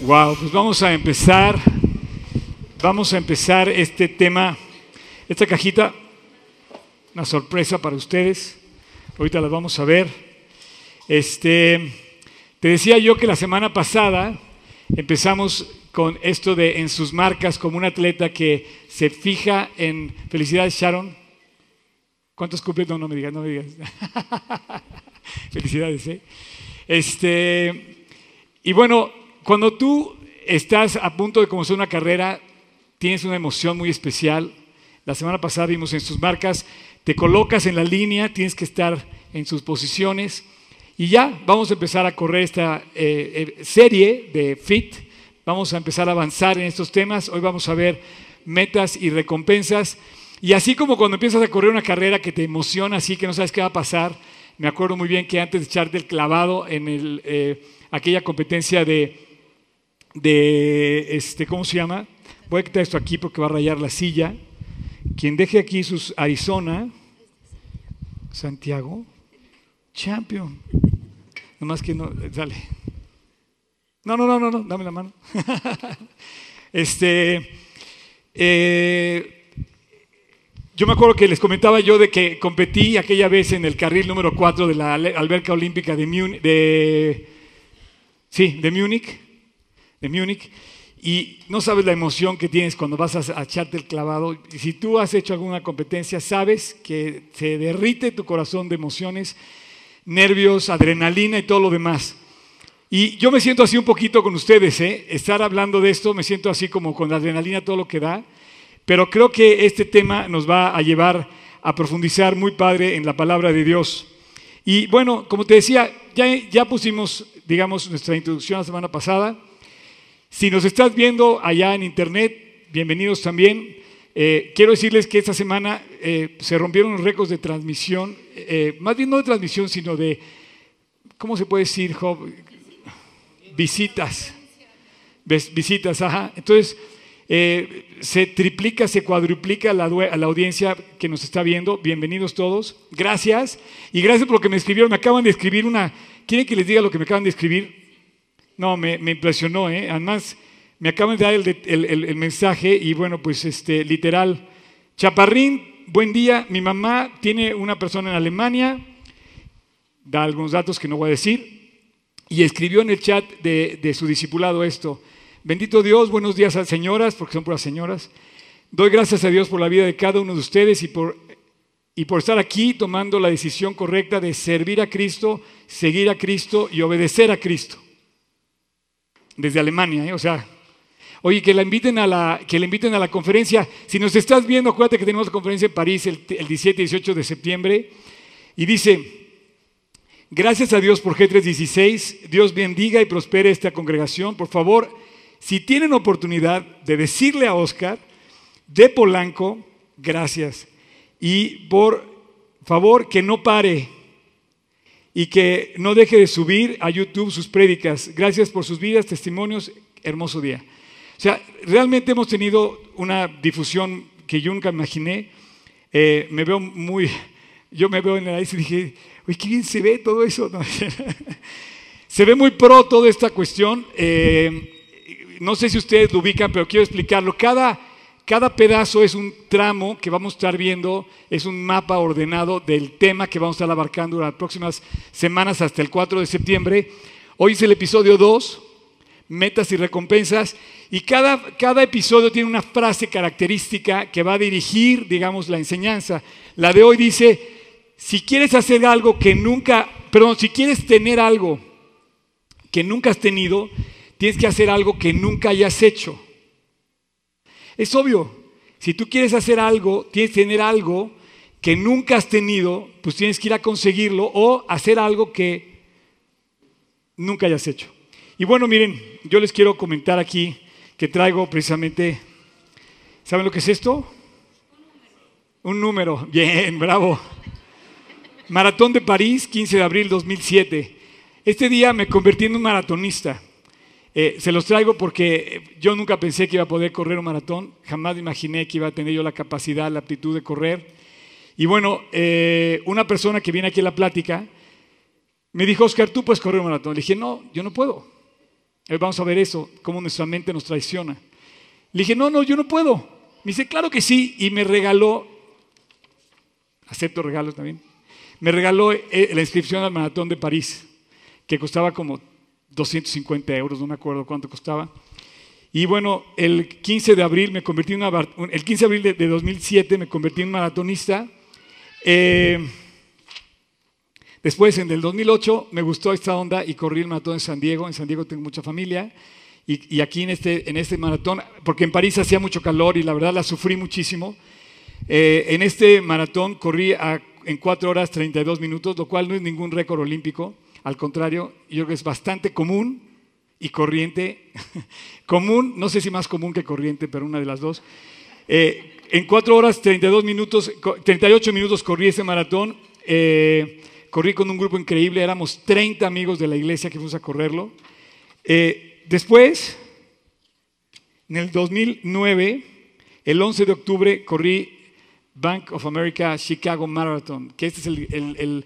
Wow, pues vamos a empezar. Vamos a empezar este tema, esta cajita, una sorpresa para ustedes. Ahorita las vamos a ver. Este, te decía yo que la semana pasada empezamos con esto de en sus marcas como un atleta que se fija en felicidades Sharon. ¿Cuántos cumples? No, no me digas, no me digas. felicidades, ¿eh? Este, y bueno, cuando tú estás a punto de comenzar una carrera, tienes una emoción muy especial. La semana pasada vimos en sus marcas, te colocas en la línea, tienes que estar en sus posiciones. Y ya vamos a empezar a correr esta eh, eh, serie de FIT. Vamos a empezar a avanzar en estos temas. Hoy vamos a ver metas y recompensas. Y así como cuando empiezas a correr una carrera que te emociona, así que no sabes qué va a pasar, me acuerdo muy bien que antes de echarte el clavado en eh, aquella competencia de, de, este, ¿cómo se llama? Voy a quitar esto aquí porque va a rayar la silla. Quien deje aquí sus Arizona, Santiago, Champion. Nomás que no, dale. No, no, no, no, no, dame la mano. este, eh, yo me acuerdo que les comentaba yo de que competí aquella vez en el carril número 4 de la alberca olímpica de Múnich, de, sí, de Múnich, de Múnich, y no sabes la emoción que tienes cuando vas a, echarte el clavado. Y si tú has hecho alguna competencia, sabes que se derrite tu corazón de emociones, nervios, adrenalina y todo lo demás. Y yo me siento así un poquito con ustedes, ¿eh? estar hablando de esto, me siento así como con la adrenalina, todo lo que da. Pero creo que este tema nos va a llevar a profundizar muy padre en la palabra de Dios. Y bueno, como te decía, ya, ya pusimos, digamos, nuestra introducción la semana pasada. Si nos estás viendo allá en internet, bienvenidos también. Eh, quiero decirles que esta semana eh, se rompieron los récords de transmisión, eh, más bien no de transmisión, sino de, ¿cómo se puede decir, Job? Visitas. Visitas, ajá. Entonces, se triplica, se cuadruplica la, a la audiencia que nos está viendo. Bienvenidos todos. Gracias. Y gracias por lo que me escribieron. Me acaban de escribir una... ¿Quieren que les diga lo que me acaban de escribir? No, me, impresionó. ¿eh? Además, me acaban de dar el, mensaje y bueno, pues este, literal. Chaparrín, buen día. Mi mamá tiene una persona en Alemania. Da algunos datos que no voy a decir. Y escribió en el chat de, su discipulado esto. Bendito Dios, buenos días a señoras, porque son puras señoras. Doy gracias a Dios por la vida de cada uno de ustedes y por, y por estar aquí tomando la decisión correcta de servir a Cristo, seguir a Cristo y obedecer a Cristo. Desde Alemania, ¿eh? o sea, Oye, que la inviten a la, que inviten a la conferencia. Si nos estás viendo, acuérdate que tenemos conferencia en París el, el 17 y 18 de septiembre. Y dice, gracias a Dios por G316, Dios bendiga y prospere esta congregación. Por favor, si tienen oportunidad de decirle a Oscar de Polanco, gracias. Y por favor, que no pare y que no deje de subir a YouTube sus prédicas. Gracias por sus vidas, testimonios, hermoso día. O sea, realmente hemos tenido una difusión que yo nunca imaginé. Eh, me veo muy, yo me veo en la y dije, uy, qué bien se ve todo eso. se ve muy pro toda esta cuestión. Eh, no sé si ustedes lo ubican, pero quiero explicarlo. Cada, cada pedazo es un tramo que vamos a estar viendo, es un mapa ordenado del tema que vamos a estar abarcando durante las próximas semanas hasta el 4 de septiembre. Hoy es el episodio 2, metas y recompensas, y cada, cada episodio tiene una frase característica que va a dirigir, digamos, la enseñanza. La de hoy dice, si quieres hacer algo que nunca, perdón, si quieres tener algo que nunca has tenido, tienes que hacer algo que nunca hayas hecho. Es obvio, si tú quieres hacer algo, tienes que tener algo que nunca has tenido, pues tienes que ir a conseguirlo o hacer algo que nunca hayas hecho. Y bueno, miren, yo les quiero comentar aquí que traigo precisamente, ¿saben lo que es esto? Un número, bien, bravo. Maratón de París, 15 de abril 2007. Este día me convertí en un maratonista. Eh, se los traigo porque yo nunca pensé que iba a poder correr un maratón, jamás imaginé que iba a tener yo la capacidad, la aptitud de correr. Y bueno, eh, una persona que viene aquí a la plática me dijo, Oscar, tú puedes correr un maratón. Le dije, no, yo no puedo. vamos a ver eso, cómo nuestra mente nos traiciona. Le dije, no, no, yo no puedo. Me dice, claro que sí, y me regaló, acepto regalos también, me regaló eh, la inscripción al maratón de París, que costaba como 250 euros, no me acuerdo cuánto costaba. Y bueno, el 15 de abril me convertí en una, el 15 de abril de, 2007 me convertí en maratonista. Eh, después, en el 2008, me gustó esta onda y corrí el maratón en San Diego. En San Diego tengo mucha familia. Y, aquí en este, en este maratón, porque en París hacía mucho calor y la verdad la sufrí muchísimo. Eh, en este maratón corrí en 4 horas 32 minutos, lo cual no es ningún récord olímpico. Al contrario, yo creo que es bastante común y corriente. común, no sé si más común que corriente, pero una de las dos. Eh, en 4 horas 32 minutos, 38 minutos corrí ese maratón. Eh, corrí con un grupo increíble, éramos 30 amigos de la iglesia que fuimos a correrlo. Eh, después, en el 2009, el 11 de octubre, corrí Bank of America Chicago Marathon, que este es el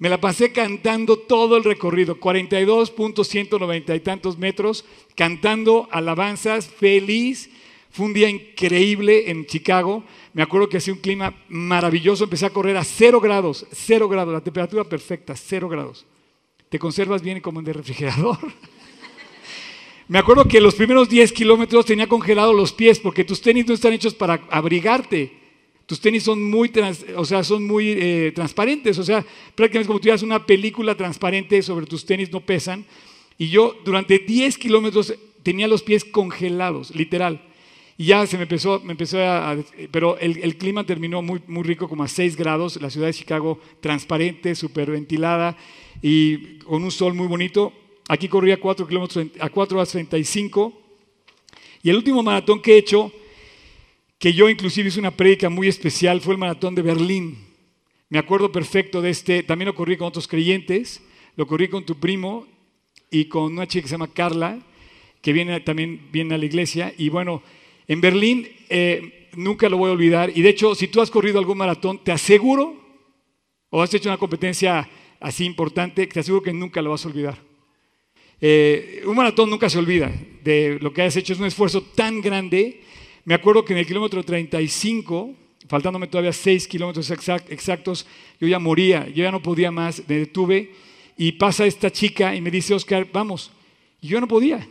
me la pasé cantando todo el recorrido, 42.190 y tantos metros, cantando alabanzas, feliz. Fue un día increíble en Chicago. Me acuerdo que hacía un clima maravilloso. Empecé a correr a cero grados, cero grados, la temperatura perfecta, cero grados. Te conservas bien como en el refrigerador. Me acuerdo que los primeros 10 kilómetros tenía congelados los pies porque tus tenis no están hechos para abrigarte. Tus tenis son muy, o sea, son muy eh, transparentes, o sea, prácticamente como tú tuvieras una película transparente sobre tus tenis, no pesan. Y yo durante 10 kilómetros tenía los pies congelados, literal. Y ya se me empezó, me empezó a, pero el, clima terminó muy, muy rico, como a 6 grados, la ciudad de Chicago transparente, súper ventilada y con un sol muy bonito. Aquí corría 4 kilómetros a 4 horas 35. Y el último maratón que he hecho que yo inclusive hice una prédica muy especial, fue el maratón de Berlín. Me acuerdo perfecto de este, también lo corrí con otros creyentes, lo corrí con tu primo y con una chica que se llama Carla, que viene, también viene a la iglesia. Y bueno, en Berlín eh, nunca lo voy a olvidar. Y de hecho, si tú has corrido algún maratón, te aseguro, o has hecho una competencia así importante, te aseguro que nunca lo vas a olvidar. Eh, un maratón nunca se olvida de lo que has hecho, es un esfuerzo tan grande me acuerdo que en el kilómetro 35, faltándome todavía 6 kilómetros exactos, yo ya moría, yo ya no podía más, me detuve y pasa esta chica y me dice, Oscar, vamos. Yo no podía,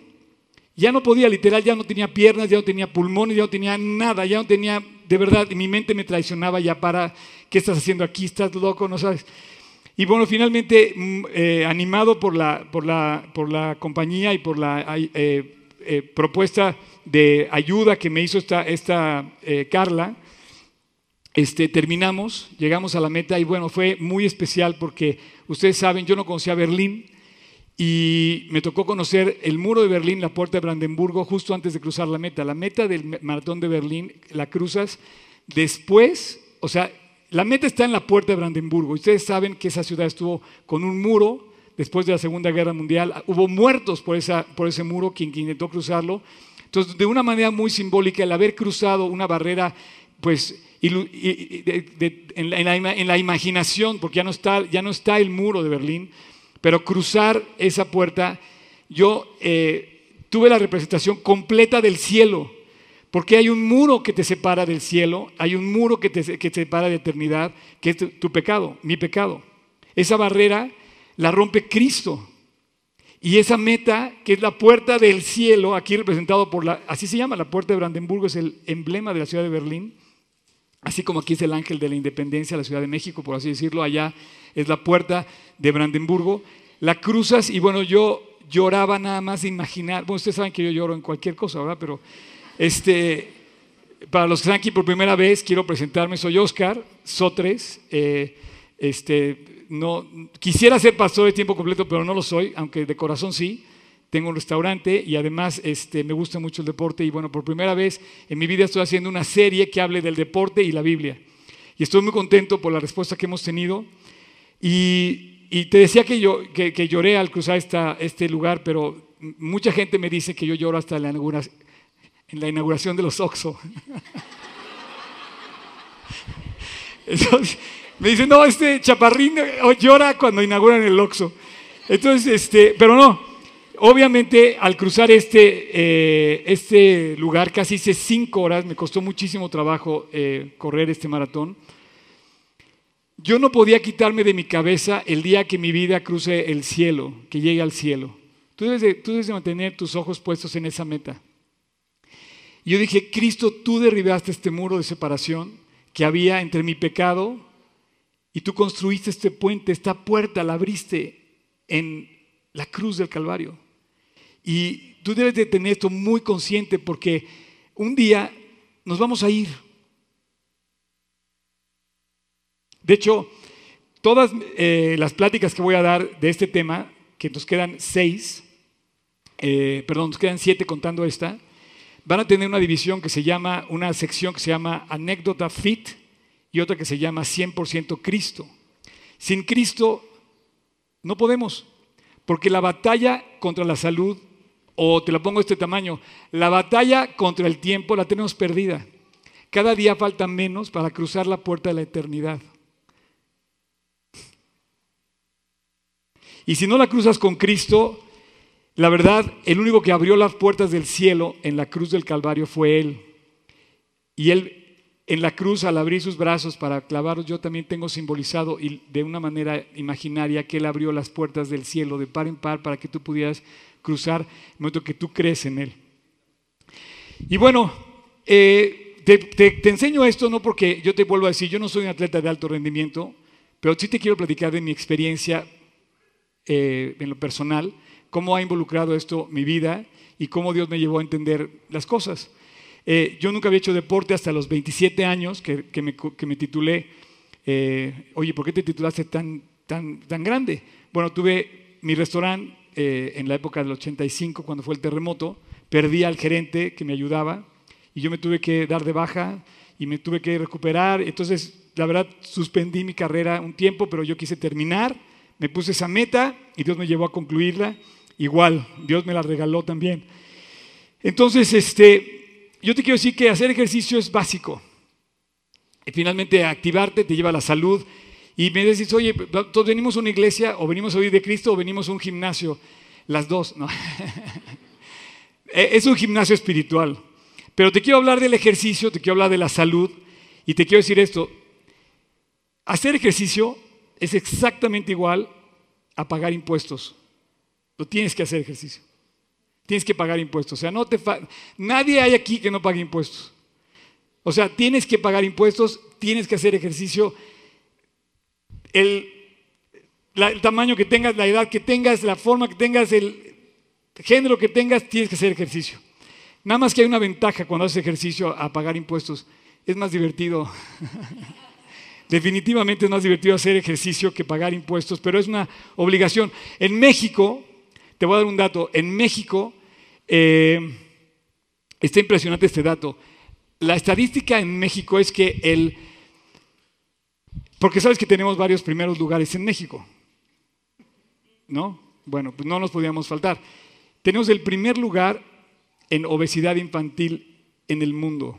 ya no podía, literal, ya no tenía piernas, ya no tenía pulmones, ya no tenía nada, ya no tenía, de verdad, mi mente me traicionaba ya para, ¿qué estás haciendo aquí? ¿Estás loco? ¿No sabes? Y bueno, finalmente, mm, eh, animado por la, por, la, por la compañía y por la eh, eh, propuesta de ayuda que me hizo esta, esta eh, Carla, este, terminamos, llegamos a la meta y bueno, fue muy especial porque ustedes saben, yo no conocía Berlín y me tocó conocer el muro de Berlín, la puerta de Brandenburgo, justo antes de cruzar la meta. La meta del maratón de Berlín la cruzas después, o sea, la meta está en la puerta de Brandenburgo. Ustedes saben que esa ciudad estuvo con un muro después de la Segunda Guerra Mundial. Hubo muertos por, ese muro quien intentó cruzarlo. Entonces, de una manera muy simbólica, el haber cruzado una barrera, pues, en, la, imaginación, porque ya no, está, el muro de Berlín, pero cruzar esa puerta, yo eh, tuve la representación completa del cielo, porque hay un muro que te separa del cielo, hay un muro que te separa de eternidad, que es tu pecado, mi pecado. Esa barrera la rompe Cristo. Y esa meta, que es la puerta del cielo, aquí representado por la, así se llama, la puerta de Brandenburgo, es el emblema de la ciudad de Berlín, así como aquí es el ángel de la independencia, la ciudad de México, por así decirlo, allá es la puerta de Brandenburgo. La cruzas y bueno, yo lloraba nada más de imaginar, bueno, ustedes saben que yo lloro en cualquier cosa, ¿verdad? Pero este, para los que están aquí por primera vez, quiero presentarme, soy Oscar Sotres, eh, este, no, quisiera ser pastor de tiempo completo, pero no lo soy, aunque de corazón sí. Tengo un restaurante y además este, me gusta mucho el deporte y bueno, por primera vez en mi vida estoy haciendo una serie que hable del deporte y la Biblia. Y estoy muy contento por la respuesta que hemos tenido. Y, te decía que, yo, que, lloré al cruzar esta, este lugar, pero mucha gente me dice que yo lloro hasta la inauguración, en la inauguración de los Oxo. Entonces, me dicen, no, este chaparrín llora cuando inauguran el Oxxo. Entonces, este, pero no, obviamente al cruzar este, eh, este lugar, casi hice cinco horas, me costó muchísimo trabajo eh, correr este maratón. Yo no podía quitarme de mi cabeza el día que mi vida cruce el cielo, que llegue al cielo. Tú debes de, tú debes de mantener tus ojos puestos en esa meta. Y yo dije, Cristo, tú derribaste este muro de separación que había entre mi pecado y tú construiste este puente, esta puerta, la abriste en la cruz del Calvario. Y tú debes de tener esto muy consciente porque un día nos vamos a ir. De hecho, todas eh, las pláticas que voy a dar de este tema, que nos quedan seis, eh, perdón, nos quedan siete contando esta, van a tener una división que se llama, una sección que se llama anécdota fit y otra que se llama 100% Cristo. Sin Cristo no podemos, porque la batalla contra la salud, o te la pongo de este tamaño, la batalla contra el tiempo la tenemos perdida. Cada día falta menos para cruzar la puerta de la eternidad. Y si no la cruzas con Cristo, la verdad, el único que abrió las puertas del cielo en la cruz del Calvario fue Él. Y Él en la cruz, al abrir sus brazos para clavarlos, yo también tengo simbolizado y de una manera imaginaria que Él abrió las puertas del cielo de par en par para que tú pudieras cruzar el momento que tú crees en Él. Y bueno, eh, te, enseño esto no porque yo te vuelvo a decir, yo no soy un atleta de alto rendimiento, pero sí te quiero platicar de mi experiencia eh, en lo personal, cómo ha involucrado esto mi vida y cómo Dios me llevó a entender las cosas. Eh, yo nunca había hecho deporte hasta los 27 años que, me, titulé. Eh, Oye, ¿por qué te titulaste tan, tan, tan grande? Bueno, tuve mi restaurante eh, en la época del 85, cuando fue el terremoto. Perdí al gerente que me ayudaba y yo me tuve que dar de baja y me tuve que recuperar. Entonces, la verdad, suspendí mi carrera un tiempo, pero yo quise terminar. Me puse esa meta y Dios me llevó a concluirla. Igual, Dios me la regaló también. Entonces, este, yo te quiero decir que hacer ejercicio es básico. Y finalmente activarte te lleva a la salud. Y me decís, oye, todos venimos a una iglesia, o venimos a oír de Cristo, o venimos a un gimnasio. Las dos, ¿no? es un gimnasio espiritual. Pero te quiero hablar del ejercicio, te quiero hablar de la salud, y te quiero decir esto. Hacer ejercicio es exactamente igual a pagar impuestos. Lo tienes que hacer ejercicio tienes que pagar impuestos. O sea, no te nadie hay aquí que no pague impuestos. O sea, tienes que pagar impuestos, tienes que hacer ejercicio. El, el tamaño que tengas, la edad que tengas, la forma que tengas, el género que tengas, tienes que hacer ejercicio. Nada más que hay una ventaja cuando haces ejercicio a pagar impuestos. Es más divertido. Definitivamente es más divertido hacer ejercicio que pagar impuestos, pero es una obligación. En México, te voy a dar un dato, en México eh, está impresionante este dato. La estadística en México es que el... Porque sabes que tenemos varios primeros lugares en México. ¿No? Bueno, pues no nos podíamos faltar. Tenemos el primer lugar en obesidad infantil en el mundo.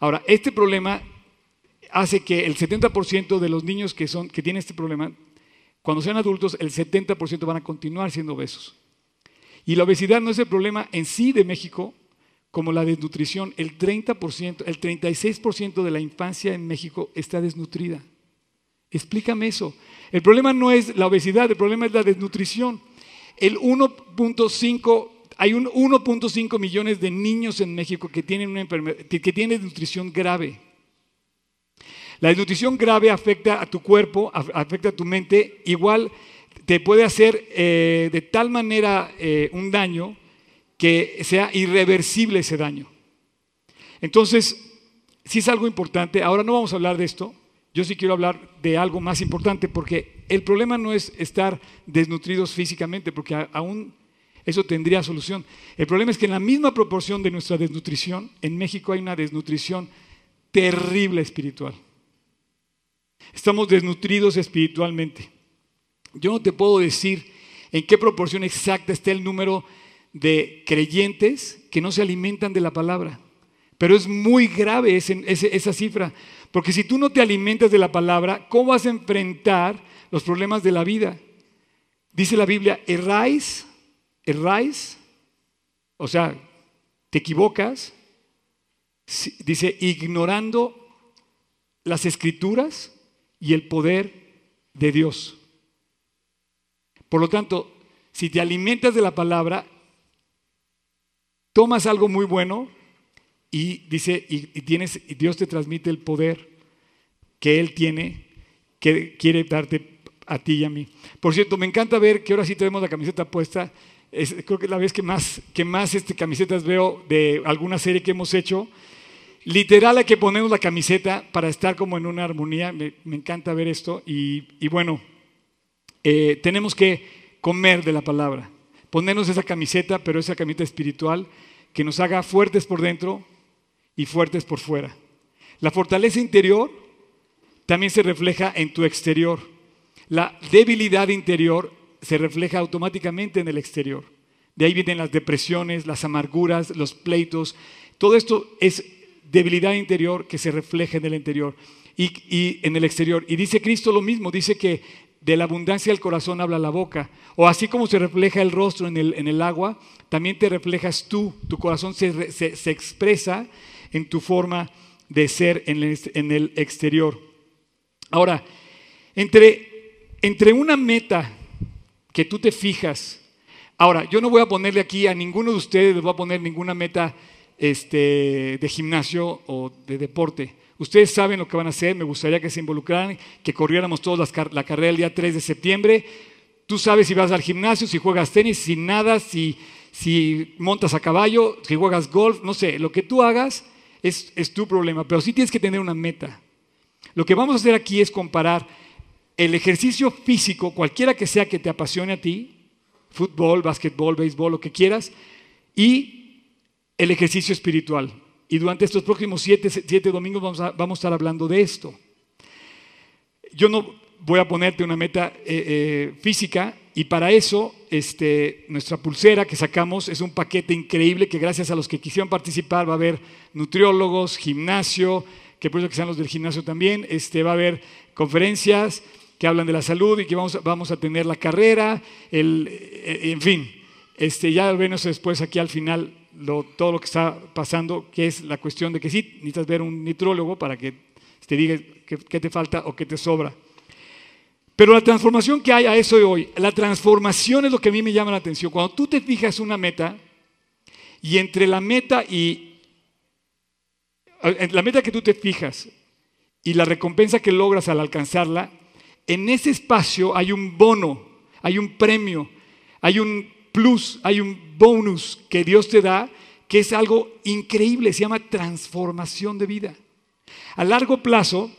Ahora, este problema hace que el 70% de los niños que, son, que tienen este problema, cuando sean adultos, el 70% van a continuar siendo obesos. Y la obesidad no es el problema en sí de México, como la desnutrición. El 30%, el 36% de la infancia en México está desnutrida. Explícame eso. El problema no es la obesidad, el problema es la desnutrición. El 1.5 hay 1.5 millones de niños en México que tienen una que tienen desnutrición grave. La desnutrición grave afecta a tu cuerpo, afecta a tu mente, igual te puede hacer eh, de tal manera eh, un daño que sea irreversible ese daño. Entonces, si es algo importante, ahora no vamos a hablar de esto, yo sí quiero hablar de algo más importante, porque el problema no es estar desnutridos físicamente, porque aún eso tendría solución. El problema es que en la misma proporción de nuestra desnutrición, en México hay una desnutrición terrible espiritual. Estamos desnutridos espiritualmente. Yo no te puedo decir en qué proporción exacta está el número de creyentes que no se alimentan de la palabra. Pero es muy grave esa cifra, porque si tú no te alimentas de la palabra, ¿cómo vas a enfrentar los problemas de la vida? Dice la Biblia, erráis erráis, o sea, te equivocas, dice, ignorando las escrituras y el poder de Dios. Por lo tanto, si te alimentas de la palabra, tomas algo muy bueno y dice, y, tienes, y Dios te transmite el poder que Él tiene, que quiere darte a ti y a mí. Por cierto, me encanta ver que ahora sí tenemos la camiseta puesta. creo que es la vez que más, que más este, camisetas veo de alguna serie que hemos hecho. Literal hay que ponernos la camiseta para estar como en una armonía. Me, encanta ver esto. Y, bueno, eh, tenemos que comer de la palabra. Ponernos esa camiseta, pero esa camiseta espiritual que nos haga fuertes por dentro y fuertes por fuera. La fortaleza interior también se refleja en tu exterior. La debilidad interior se refleja automáticamente en el exterior. De ahí vienen las depresiones, las amarguras, los pleitos. Todo esto es debilidad interior que se refleja en el interior y, en el exterior. Y dice Cristo lo mismo, dice que de la abundancia del corazón habla la boca. O así como se refleja el rostro en el, en el agua, también te reflejas tú. Tu corazón se, se, expresa en tu forma de ser en el, en el exterior. Ahora, entre, entre una meta que tú te fijas, ahora, yo no voy a ponerle aquí a ninguno de ustedes, les voy a poner ninguna meta este, de gimnasio o de deporte. Ustedes saben lo que van a hacer, me gustaría que se involucraran, que corriéramos todos la carrera el día 3 de septiembre. Tú sabes si vas al gimnasio, si juegas tenis, si nada, si, si montas a caballo, si juegas golf, no sé, lo que tú hagas es, es tu problema, pero sí tienes que tener una meta. Lo que vamos a hacer aquí es comparar el ejercicio físico, cualquiera que sea que te apasione a ti, fútbol, básquetbol, béisbol, lo que quieras, y el ejercicio espiritual. Y durante estos próximos siete, domingos vamos a, vamos a, estar hablando de esto. Yo no voy a ponerte una meta eh, eh, física y para eso este, nuestra pulsera que sacamos es un paquete increíble que gracias a los que quisieron participar va a haber nutriólogos, gimnasio, que por eso que sean los del gimnasio también, este, va a haber conferencias que hablan de la salud y que vamos, vamos a tener la carrera, el, eh, en fin, este, ya veremos después aquí al final todo lo que está pasando, que es la cuestión de que sí, necesitas ver un nitrólogo para que te diga qué, te falta o qué te sobra. Pero la transformación que hay a eso de hoy, la transformación es lo que a mí me llama la atención. Cuando tú te fijas una meta y entre la meta y la meta que tú te fijas y la recompensa que logras al alcanzarla, en ese espacio hay un bono, hay un premio, hay un plus, hay un bonus que Dios te da que es algo increíble, se llama transformación de vida. A largo plazo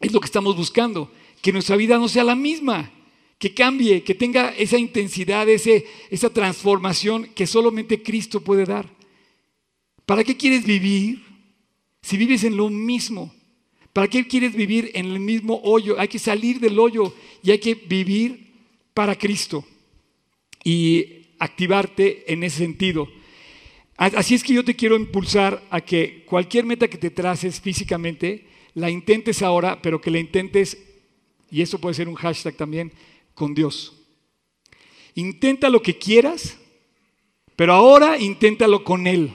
es lo que estamos buscando, que nuestra vida no sea la misma, que cambie, que tenga esa intensidad, ese, esa transformación que solamente Cristo puede dar. ¿Para qué quieres vivir si vives en lo mismo? ¿Para qué quieres vivir en el mismo hoyo? Hay que salir del hoyo y hay que vivir para Cristo. Y activarte en ese sentido. Así es que yo te quiero impulsar a que cualquier meta que te traces físicamente, la intentes ahora, pero que la intentes, y eso puede ser un hashtag también, con Dios. Intenta lo que quieras, pero ahora inténtalo con Él.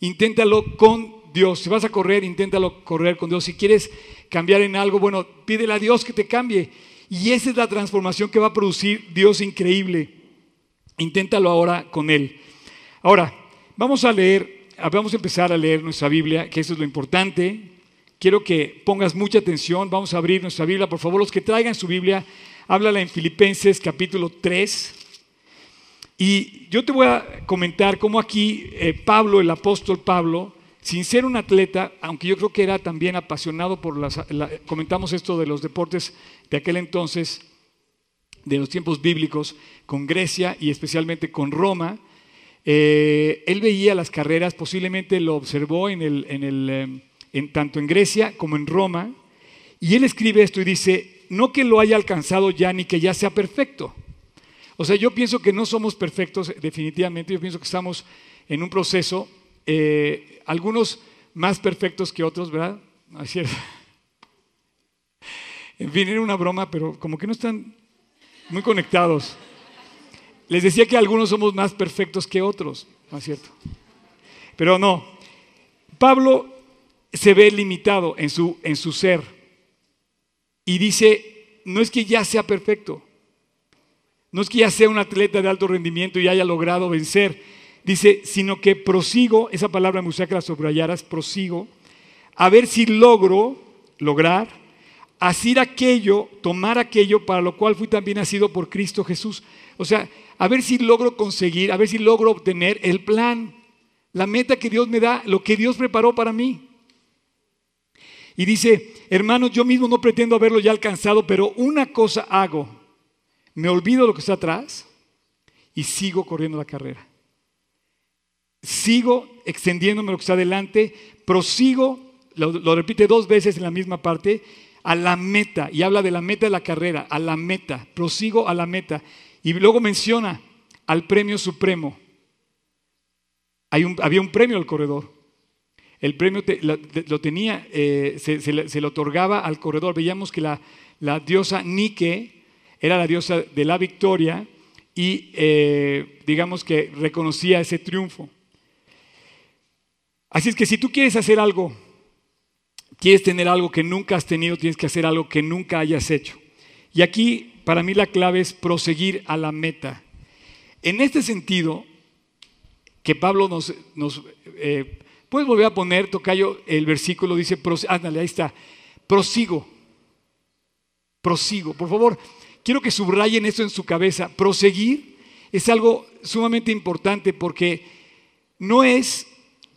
Inténtalo con Dios. Si vas a correr, inténtalo correr con Dios. Si quieres cambiar en algo, bueno, pídele a Dios que te cambie. Y esa es la transformación que va a producir Dios increíble. Inténtalo ahora con Él. Ahora, vamos a leer, vamos a empezar a leer nuestra Biblia, que eso es lo importante. Quiero que pongas mucha atención. Vamos a abrir nuestra Biblia. Por favor, los que traigan su Biblia, háblala en Filipenses capítulo 3. Y yo te voy a comentar cómo aquí eh, Pablo, el apóstol Pablo, sin ser un atleta, aunque yo creo que era también apasionado por las, comentamos esto de los deportes de aquel entonces, de los tiempos bíblicos con Grecia y especialmente con Roma. Eh, él veía las carreras, posiblemente lo observó en el, en el, eh, en, tanto en Grecia como en Roma, y él escribe esto y dice, no que lo haya alcanzado ya ni que ya sea perfecto. O sea, yo pienso que no somos perfectos definitivamente, yo pienso que estamos en un proceso, eh, algunos más perfectos que otros, ¿verdad? En fin, era una broma, pero como que no están muy conectados. les decía que algunos somos más perfectos que otros, ¿no es cierto? Pero no, Pablo se ve limitado en su, en su ser y dice, no es que ya sea perfecto, no es que ya sea un atleta de alto rendimiento y haya logrado vencer, dice, sino que prosigo, esa palabra me gustaría que la subrayaras, prosigo, a ver si logro lograr, hacer aquello, tomar aquello para lo cual fui también nacido por Cristo Jesús. O sea, a ver si logro conseguir, a ver si logro obtener el plan, la meta que Dios me da, lo que Dios preparó para mí. Y dice, hermanos, yo mismo no pretendo haberlo ya alcanzado, pero una cosa hago, me olvido lo que está atrás y sigo corriendo la carrera. Sigo extendiéndome lo que está adelante, prosigo, lo, lo repite dos veces en la misma parte, a la meta, y habla de la meta de la carrera, a la meta, prosigo a la meta. Y luego menciona al premio supremo. Había un premio al corredor. El premio lo, tenía, eh, se, le, otorgaba al corredor. Veíamos que la, diosa Nike era la diosa de la victoria y eh, digamos que reconocía ese triunfo. Así es que si tú quieres hacer algo, quieres tener algo que nunca has tenido, tienes que hacer algo que nunca hayas hecho. Y aquí para mí la clave es proseguir a la meta. En este sentido, que Pablo nos... nos eh, Puedes volver a poner, Tocayo, el versículo dice, ándale, ahí está, prosigo, prosigo. Por favor, quiero que subrayen esto en su cabeza. Proseguir es algo sumamente importante porque no es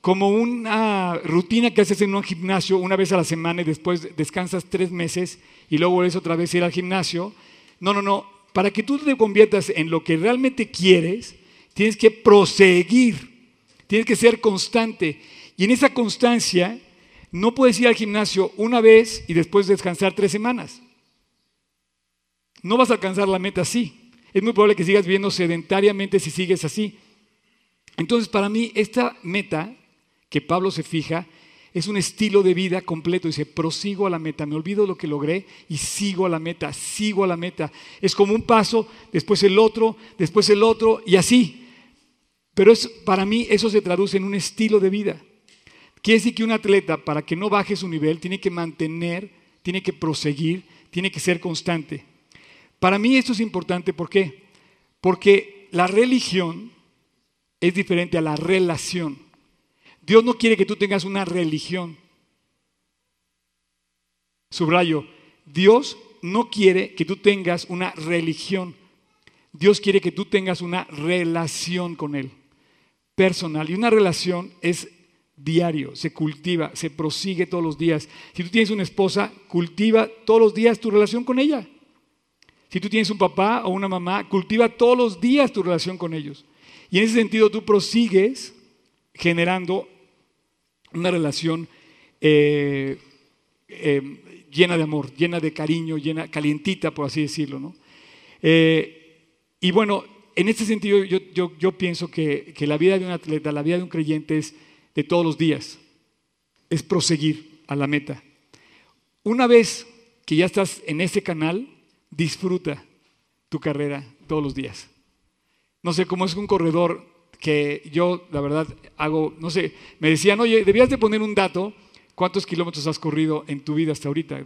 como una rutina que haces en un gimnasio una vez a la semana y después descansas tres meses y luego vuelves otra vez a ir al gimnasio no, no, no. Para que tú te conviertas en lo que realmente quieres, tienes que proseguir, tienes que ser constante. Y en esa constancia, no puedes ir al gimnasio una vez y después descansar tres semanas. No vas a alcanzar la meta así. Es muy probable que sigas viviendo sedentariamente si sigues así. Entonces, para mí, esta meta que Pablo se fija es un estilo de vida completo. Dice, prosigo a la meta, me olvido lo que logré y sigo a la meta, sigo a la meta. Es como un paso, después el otro, después el otro y así. Pero es, para mí eso se traduce en un estilo de vida. Quiere decir que un atleta, para que no baje su nivel, tiene que mantener, tiene que proseguir, tiene que ser constante. Para mí esto es importante, ¿por qué? Porque la religión es diferente a la relación. Dios no quiere que tú tengas una religión. Subrayo, Dios no quiere que tú tengas una religión. Dios quiere que tú tengas una relación con Él, personal. Y una relación es diario, se cultiva, se prosigue todos los días. Si tú tienes una esposa, cultiva todos los días tu relación con ella. Si tú tienes un papá o una mamá, cultiva todos los días tu relación con ellos. Y en ese sentido tú prosigues generando una relación eh, eh, llena de amor, llena de cariño, llena, calientita, por así decirlo. ¿no? Eh, y bueno, en este sentido yo, pienso que, que, la vida de un atleta, la vida de un creyente es de todos los días, es proseguir a la meta. Una vez que ya estás en ese canal, disfruta tu carrera todos los días. No sé cómo es un corredor que yo, la verdad, hago, no sé, me decían, oye, debías de poner un dato, ¿cuántos kilómetros has corrido en tu vida hasta ahorita?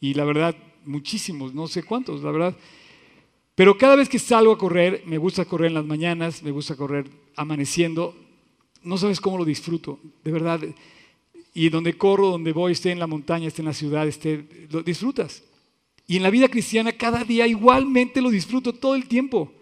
y la verdad, muchísimos, no sé cuántos, la verdad. Pero cada vez que salgo a correr, me gusta correr en las mañanas, me gusta correr amaneciendo, no sabes cómo lo disfruto, de verdad. Y donde corro, donde voy, esté en la montaña, esté en la ciudad, esté, lo disfrutas. Y en la vida cristiana cada día igualmente lo disfruto todo el tiempo.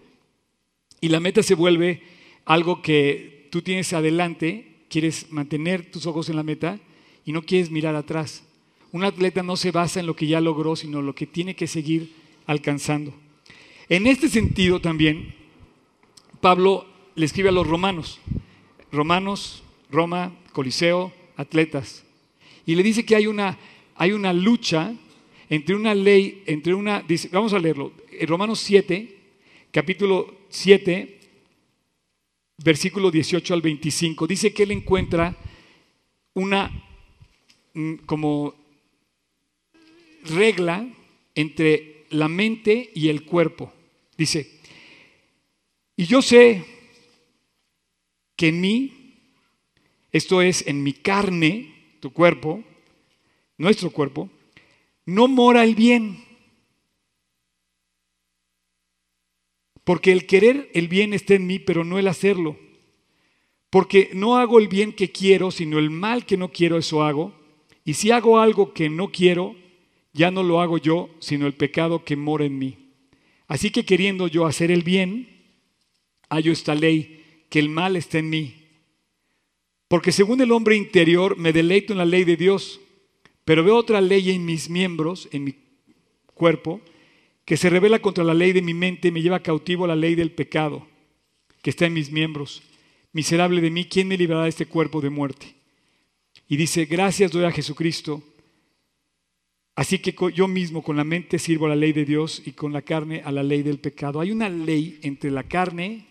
Y la meta se vuelve algo que tú tienes adelante, quieres mantener tus ojos en la meta y no quieres mirar atrás. Un atleta no se basa en lo que ya logró, sino en lo que tiene que seguir alcanzando. En este sentido también, Pablo le escribe a los romanos, romanos, Roma, Coliseo, atletas, y le dice que hay una, hay una lucha entre una ley, entre una, vamos a leerlo, en Romanos 7, capítulo 7, versículo 18 al 25, dice que él encuentra una mm, como regla entre la mente y el cuerpo. Dice, Y yo sé que en mí, esto es, en mi carne, tu cuerpo, nuestro cuerpo, no mora el bien. Porque el querer el bien está en mí, pero no el hacerlo. Porque no hago el bien que quiero, sino el mal que no quiero, eso hago. Y si hago algo que no quiero, ya no lo hago yo, sino el pecado que mora en mí. Así que queriendo yo hacer el bien, hallo esta ley, que el mal está en mí. Porque según el hombre interior me deleito en la ley de Dios, pero veo otra ley en mis miembros, en mi cuerpo, que se revela contra la ley de mi mente y me lleva cautivo a la ley del pecado que está en mis miembros. Miserable de mí, ¿quién me librará de este cuerpo de muerte? Y dice, gracias doy a Jesucristo. Así que yo mismo con la mente sirvo a la ley de Dios y con la carne a la ley del pecado. Hay una ley entre la carne,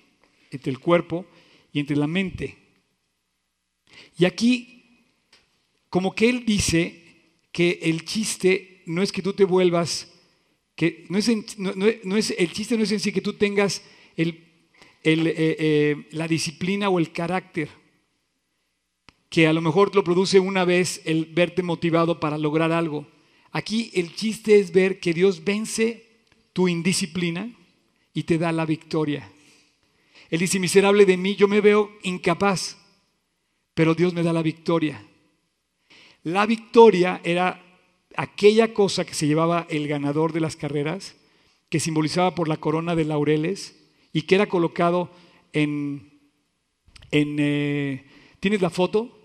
entre el cuerpo y entre la mente. Y aquí, como que él dice que el chiste no es que tú te vuelvas que no es, el chiste no es en sí que tú tengas eh, eh, la disciplina o el carácter, que a lo mejor lo produce una vez el verte motivado para lograr algo. Aquí el chiste es ver que Dios vence tu indisciplina y te da la victoria. Él dice, miserable de mí, yo me veo incapaz, pero Dios me da la victoria. La victoria era aquella cosa que se llevaba el ganador de las carreras, que simbolizaba por la corona de laureles y que era colocado en... en eh, ¿Tienes la foto?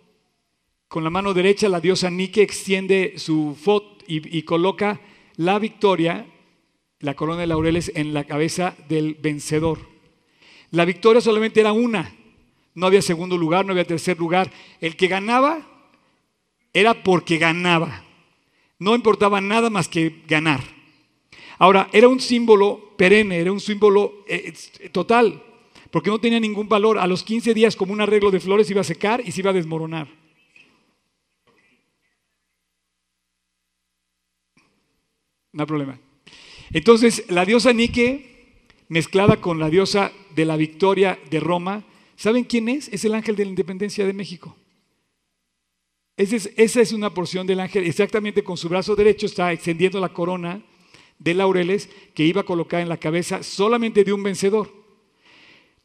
Con la mano derecha la diosa Nike extiende su foto y, y coloca la victoria, la corona de laureles, en la cabeza del vencedor. La victoria solamente era una, no había segundo lugar, no había tercer lugar. El que ganaba era porque ganaba. No importaba nada más que ganar. Ahora, era un símbolo perenne, era un símbolo eh, total, porque no tenía ningún valor. A los 15 días, como un arreglo de flores, iba a secar y se iba a desmoronar. No hay problema. Entonces, la diosa Nike, mezclada con la diosa de la victoria de Roma, ¿saben quién es? Es el ángel de la independencia de México. Esa es, una porción del ángel, exactamente con su brazo derecho está extendiendo la corona de laureles que iba a colocar en la cabeza solamente de un vencedor.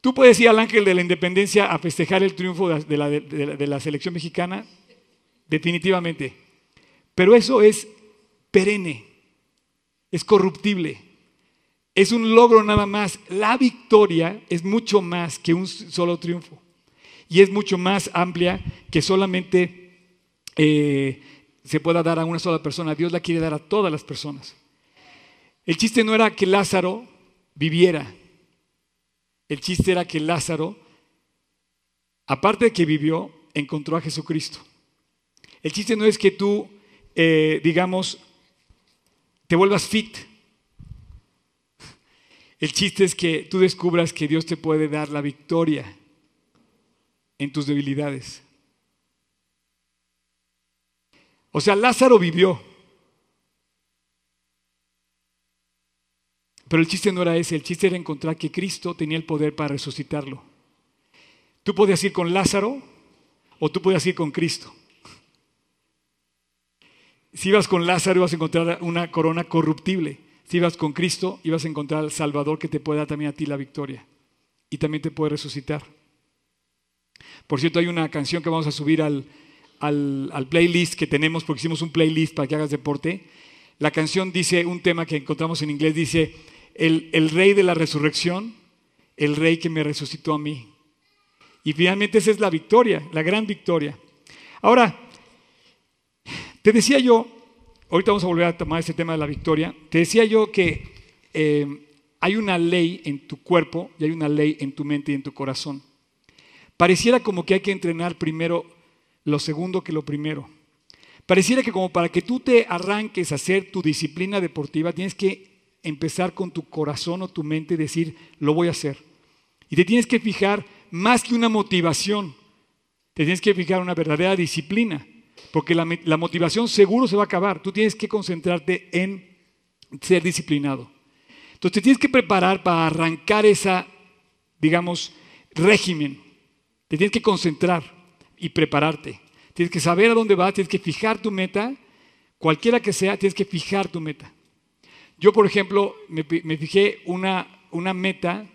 Tú puedes ir al ángel de la independencia a festejar el triunfo de la, de la selección mexicana, definitivamente. Pero eso es perenne, es corruptible, es un logro nada más. La victoria es mucho más que un solo triunfo y es mucho más amplia que solamente eh, se pueda dar a una sola persona. Dios la quiere dar a todas las personas. El chiste no era que Lázaro viviera. El chiste era que Lázaro, aparte de que vivió, encontró a Jesucristo. El chiste no es que tú, eh, digamos, te vuelvas fit. El chiste es que tú descubras que Dios te puede dar la victoria en tus debilidades. O sea, Lázaro vivió. Pero el chiste no era ese, el chiste era encontrar que Cristo tenía el poder para resucitarlo. Tú podías ir con Lázaro o tú podías ir con Cristo. Si ibas con Lázaro ibas a encontrar una corona corruptible. Si ibas con Cristo ibas a encontrar al Salvador que te puede dar también a ti la victoria. Y también te puede resucitar. Por cierto, hay una canción que vamos a subir al, al, playlist que tenemos, porque hicimos un playlist para que hagas deporte, la canción dice, un tema que encontramos en inglés, dice, el, el rey de la resurrección, el rey que me resucitó a mí. Y finalmente esa es la victoria, la gran victoria. Ahora, te decía yo, ahorita vamos a volver a tomar ese tema de la victoria, te decía yo que eh, hay una ley en tu cuerpo y hay una ley en tu mente y en tu corazón. Pareciera como que hay que entrenar primero lo segundo que lo primero. Pareciera que como para que tú te arranques a hacer tu disciplina deportiva, tienes que empezar con tu corazón o tu mente y decir, lo voy a hacer. Y te tienes que fijar más que una motivación, te tienes que fijar una verdadera disciplina, porque la, la motivación seguro se va a acabar. Tú tienes que concentrarte en ser disciplinado. Entonces te tienes que preparar para arrancar esa digamos, régimen. Te tienes que concentrar y prepararte. Tienes que saber a dónde vas, tienes que fijar tu meta, cualquiera que sea, tienes que fijar tu meta. Yo, por ejemplo, me, fijé una, una meta,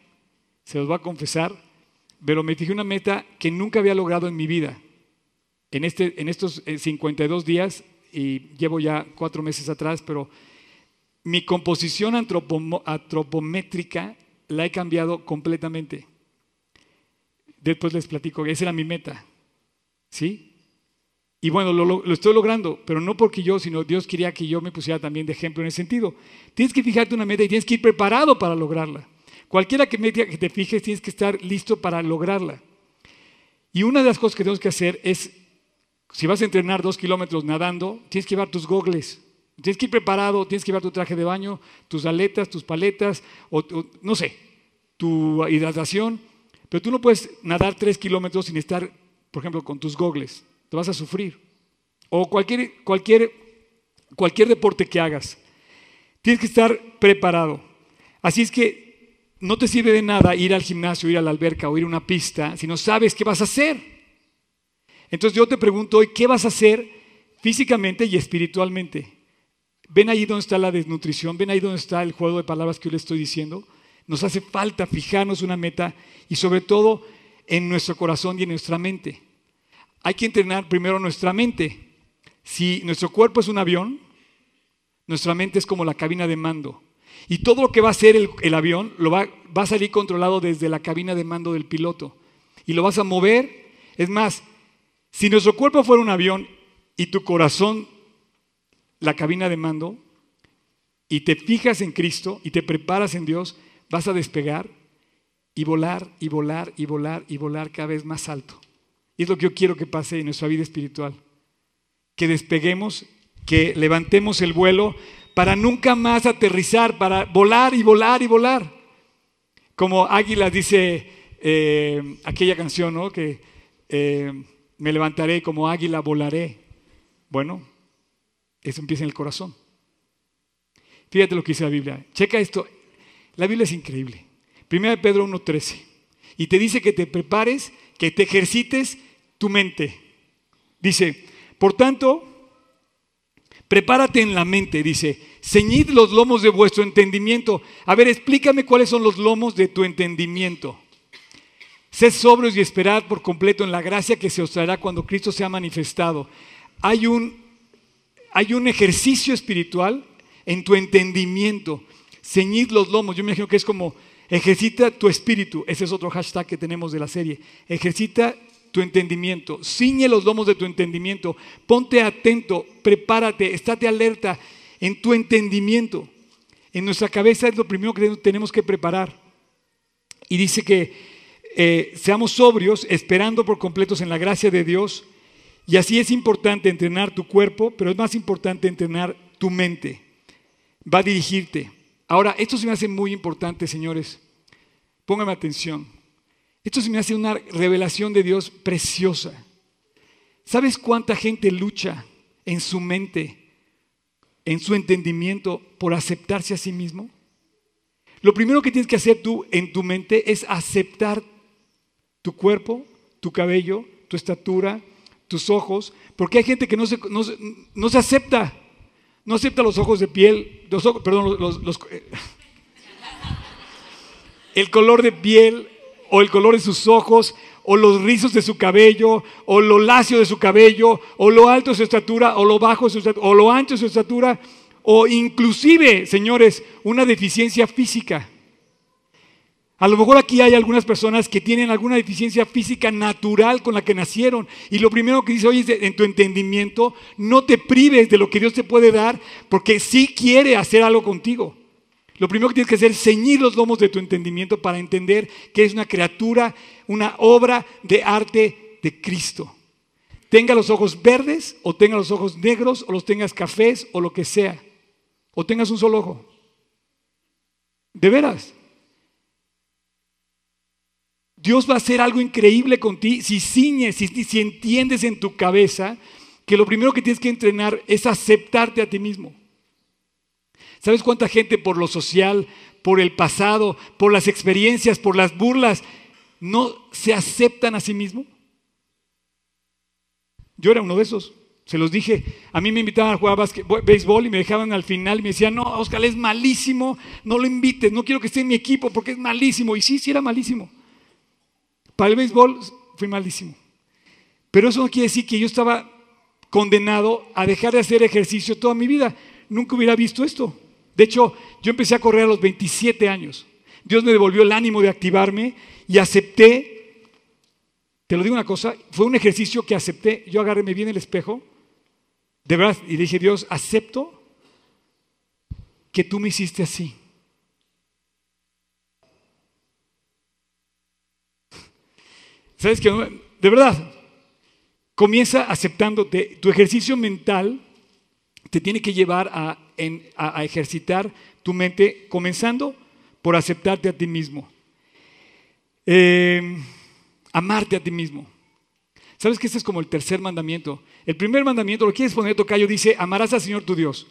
se los voy a confesar, pero me fijé una meta que nunca había logrado en mi vida. En, este, en estos 52 eh, días, y llevo ya cuatro meses atrás, pero mi composición antropométrica la he cambiado completamente. Después les platico, esa era mi meta. ¿Sí? Y bueno, lo, estoy logrando, pero no porque yo, sino Dios quería que yo me pusiera también de ejemplo en ese sentido. Tienes que fijarte una meta y tienes que ir preparado para lograrla. Cualquiera que, meta que te fijes, tienes que estar listo para lograrla. Y una de las cosas que tenemos que hacer es, si vas a entrenar dos kilómetros nadando, tienes que llevar tus gogles. Tienes que ir preparado, tienes que llevar tu traje de baño, tus aletas, tus paletas, o, no sé, tu hidratación. Pero tú no puedes nadar tres kilómetros sin estar, por ejemplo, con tus gogles. Te vas a sufrir. O cualquier, cualquier, cualquier deporte que hagas. Tienes que estar preparado. Así es que no te sirve de nada ir al gimnasio, ir a la alberca o ir a una pista si no sabes qué vas a hacer. Entonces yo te pregunto hoy, ¿qué vas a hacer físicamente y espiritualmente? Ven ahí donde está la desnutrición, ven ahí donde está el juego de palabras que yo le estoy diciendo. Nos hace falta fijarnos una meta y sobre todo en nuestro corazón y en nuestra mente. Hay que entrenar primero nuestra mente. Si nuestro cuerpo es un avión, nuestra mente es como la cabina de mando. Y todo lo que va a hacer el, avión lo va, va a salir controlado desde la cabina de mando del piloto. Y lo vas a mover. Es más, si nuestro cuerpo fuera un avión y tu corazón la cabina de mando, y te fijas en Cristo y te preparas en Dios, vas a despegar y volar y volar y volar y volar cada vez más alto. Y es lo que yo quiero que pase en nuestra vida espiritual. Que despeguemos, que levantemos el vuelo para nunca más aterrizar, para volar y volar y volar. Como Águila dice eh, aquella canción, ¿no? Que eh, me levantaré como águila, volaré. Bueno, eso empieza en el corazón. Fíjate lo que dice la Biblia. Checa esto. La Biblia es increíble. Primera de Pedro 1.13. Y te dice que te prepares, que te ejercites tu mente. Dice, por tanto, Prepárate en la mente, dice, ceñid los lomos de vuestro entendimiento. A ver, explícame cuáles son los lomos de tu entendimiento. Sed sobrios y esperad por completo en la gracia que se os traerá cuando Cristo sea manifestado. Hay un, hay un ejercicio espiritual en tu entendimiento. Ceñid los lomos. Yo me imagino que es como ejercita tu espíritu. Ese es otro hashtag que tenemos de la serie. Ejercita tu entendimiento, ciñe los lomos de tu entendimiento, ponte atento, prepárate, estate alerta en tu entendimiento. En nuestra cabeza es lo primero que tenemos que preparar. Y dice que eh, seamos sobrios, esperando por completos en la gracia de Dios. Y así es importante entrenar tu cuerpo, pero es más importante entrenar tu mente. Va a dirigirte. Ahora, esto se me hace muy importante, señores. Póngame atención. Esto se me hace una revelación de Dios preciosa. ¿Sabes cuánta gente lucha en su mente, en su entendimiento, por aceptarse a sí mismo? Lo primero que tienes que hacer tú en tu mente es aceptar tu cuerpo, tu cabello, tu estatura, tus ojos, porque hay gente que no se, no, se acepta, no acepta los ojos de piel, los ojos, perdón, los, el color de piel, o el color de sus ojos, o los rizos de su cabello, o lo lacio de su cabello, o lo alto de su estatura, o lo bajo de su estatura, o lo ancho de su estatura, o inclusive, señores, una deficiencia física. A lo mejor aquí hay algunas personas que tienen alguna deficiencia física natural con la que nacieron. Y lo primero que dice hoy es en tu entendimiento, no te prives de lo que Dios te puede dar, porque sí quiere hacer algo contigo. Lo primero que tienes que hacer es ceñir los lomos de tu entendimiento para entender que es una criatura, una obra de arte de Cristo. Tenga los ojos verdes o tenga los ojos negros o los tengas cafés o lo que sea. O tengas un solo ojo. De veras. Dios va a hacer algo increíble con ti si ciñes, si, si entiendes en tu cabeza que lo primero que tienes que entrenar es aceptarte a ti mismo. ¿Sabes cuánta gente por lo social, por el pasado, por las experiencias, por las burlas, no se aceptan a sí mismos? Yo era uno de esos. Se los dije. A mí me invitaban a jugar béisbol y me dejaban al final y me decían, no, Oscar, es malísimo, no lo invites, no quiero que esté en mi equipo porque es malísimo. Y sí, sí era malísimo. Para el béisbol fui malísimo. Pero eso no quiere decir que yo estaba condenado a dejar de hacer ejercicio toda mi vida. Nunca hubiera visto esto. De hecho, yo empecé a correr a los 27 años. Dios me devolvió el ánimo de activarme y acepté. Te lo digo una cosa, fue un ejercicio que acepté. Yo agarré, me vi en el espejo, de verdad, y dije, Dios, acepto que tú me hiciste así. ¿Sabes qué? De verdad, comienza aceptándote. Tu ejercicio mental te tiene que llevar a, ejercitar tu mente, comenzando por aceptarte a ti mismo. Eh, amarte a ti mismo. ¿Sabes que este es como el tercer mandamiento? El primer mandamiento, lo quieres poner tocayo, dice, amarás al Señor tu Dios.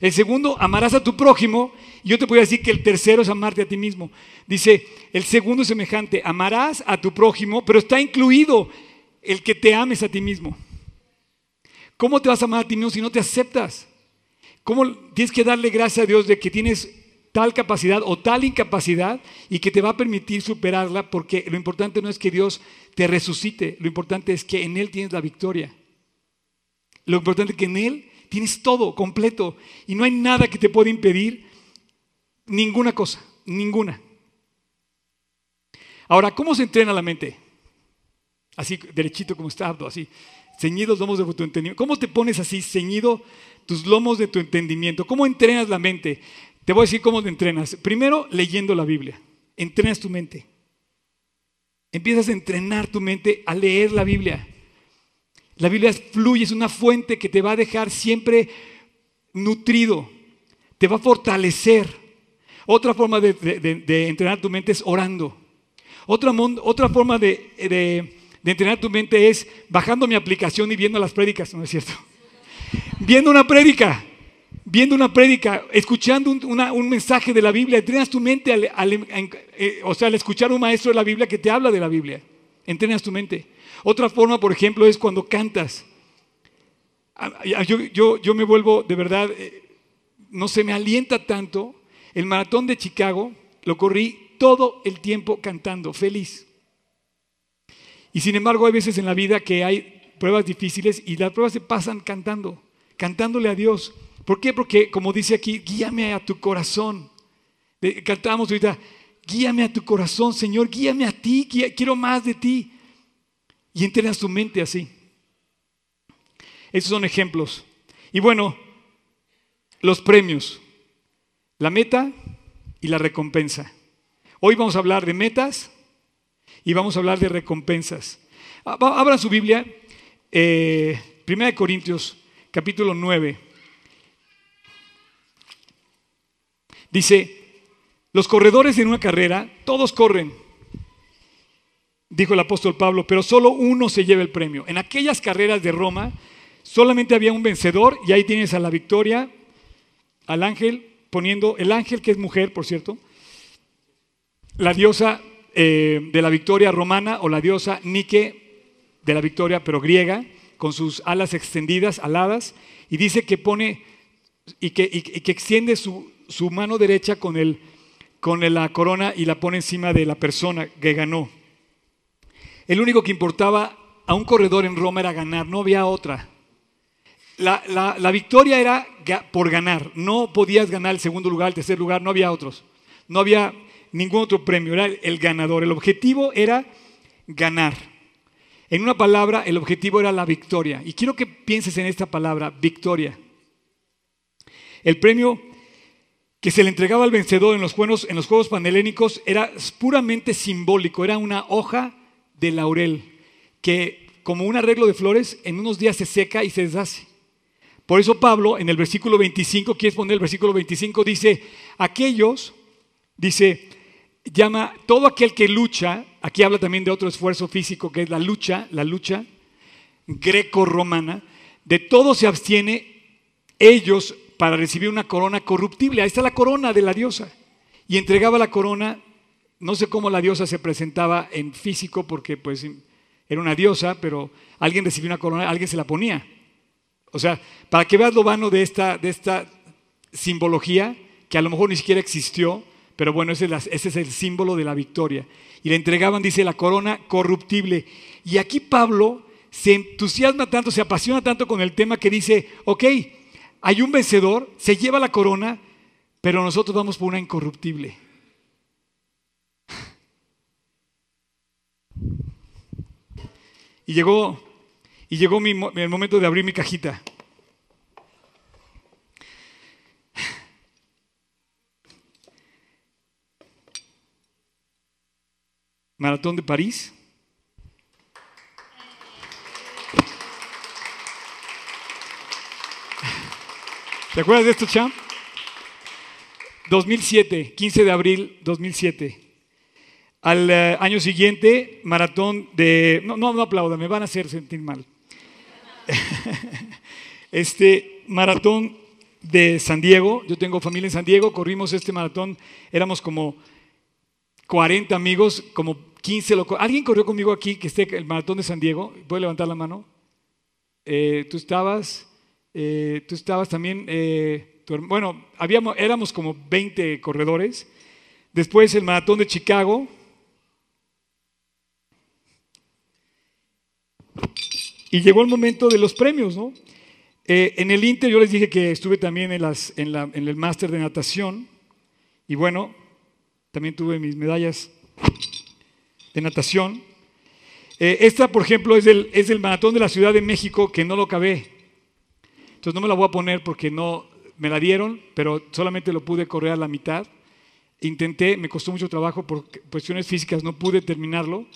El segundo, amarás a tu prójimo. Y yo te voy a decir que el tercero es amarte a ti mismo. Dice, el segundo es semejante, amarás a tu prójimo, pero está incluido el que te ames a ti mismo. ¿Cómo te vas a amar a ti mismo si no te aceptas? ¿Cómo tienes que darle gracias a Dios de que tienes tal capacidad o tal incapacidad y que te va a permitir superarla? Porque lo importante no es que Dios te resucite, lo importante es que en Él tienes la victoria. Lo importante es que en Él tienes todo completo y no hay nada que te pueda impedir ninguna cosa, ninguna. Ahora, ¿cómo se entrena la mente? Así, derechito como está, así, ceñidos lomos de tu entendimiento. ¿Cómo te pones así, ceñido tus lomos de tu entendimiento? ¿Cómo entrenas la mente? Te voy a decir cómo entrenas. Primero, leyendo la Biblia. Entrenas tu mente. Empiezas a entrenar tu mente a leer la Biblia. La Biblia fluye, es una fuente que te va a dejar siempre nutrido, te va a fortalecer. Otra forma de, entrenar tu mente es orando. Otra forma de, entrenar tu mente es bajando mi aplicación y viendo las prédicas, ¿no es cierto? Viendo una prédica, viendo una prédica, escuchando un, mensaje de la Biblia, entrenas tu mente, eh, o sea, al escuchar un maestro de la Biblia que te habla de la Biblia, entrenas tu mente. Otra forma, por ejemplo, es cuando cantas. Yo, me vuelvo, de verdad, eh, no se me alienta tanto. El maratón de Chicago lo corrí todo el tiempo cantando, feliz. Y sin embargo, hay veces en la vida que hay pruebas difíciles y las pruebas se pasan cantando, cantándole a Dios. ¿Por qué? Porque, como dice aquí, guíame a tu corazón. Cantamos ahorita, guíame a tu corazón, Señor, guíame a ti, quiero más de ti y entrenas tu mente así. Esos son ejemplos. Y bueno, los premios, la meta y la recompensa. Hoy vamos a hablar de metas y vamos a hablar de recompensas. Abran su Biblia, eh, 1 Corintios, capítulo 9. Dice, los corredores en una carrera, todos corren, dijo el apóstol Pablo, pero solo uno se lleva el premio. En aquellas carreras de Roma solamente había un vencedor y ahí tienes a la victoria, al ángel, poniendo el ángel que es mujer, por cierto, la diosa eh, de la victoria romana o la diosa Nike de la victoria, pero griega, con sus alas extendidas, aladas, y dice que pone y que, que extiende su, su, mano derecha con, el, con la corona y la pone encima de la persona que ganó. El único que importaba a un corredor en Roma era ganar, no había otra. La, victoria era por ganar, no podías ganar el segundo lugar, el tercer lugar, no había otros. No había ningún otro premio, era el ganador. El objetivo era ganar. En una palabra, el objetivo era la victoria. Y quiero que pienses en esta palabra, victoria. El premio que se le entregaba al vencedor en los juegos, en los juegos panhelénicos era puramente simbólico, era una hoja de laurel, que como un arreglo de flores, en unos días se seca y se deshace. Por eso Pablo en el versículo 25, ¿quieres poner el versículo 25? Dice, aquellos, dice, llama todo aquel que lucha, aquí habla también de otro esfuerzo físico que es la lucha, la lucha greco-romana, de todo se abstiene ellos para recibir una corona corruptible. Ahí está la corona de la diosa. y entregaba la corona. No sé cómo la diosa se presentaba en físico, porque pues era una diosa, pero alguien recibía una corona, alguien se la ponía. O sea, para que veas lo vano de esta, de esta simbología, que a lo mejor ni siquiera existió, pero bueno, ese es, ese es el símbolo de la victoria. Y le entregaban, dice, la corona corruptible. Y aquí Pablo se entusiasma tanto, se apasiona tanto con el tema que dice, ok, hay un vencedor, se lleva la corona, pero nosotros vamos por una incorruptible. Y llegó, y llegó el momento de abrir mi cajita. Maratón de París. ¿Te acuerdas de esto, Champ? 2007, 15 de abril 2007. Al eh, año siguiente, maratón de... No, no, no aplauda, me van a hacer sentir mal. este maratón de San Diego, yo tengo familia en San Diego, corrimos este maratón, éramos como 40 amigos, como 15 locos. ¿Alguien corrió conmigo aquí que esté el maratón de San Diego? ¿Puede levantar la mano? Eh, tú estabas, eh, tú estabas también, eh, bueno, habíamos, éramos como 20 corredores. Después el maratón de Chicago. Y llegó el momento de los premios, ¿no? en el Inter yo les dije que estuve también en, en, la, en el máster de natación. Y bueno, también tuve mis medallas de natación. Eh, esta, por ejemplo, es del, es del maratón de la Ciudad de México que no lo acabé. Entonces no me la voy a poner porque no me la dieron, pero solamente lo pude correr a la mitad. Intenté, me costó mucho trabajo por cuestiones físicas, no pude terminarlo.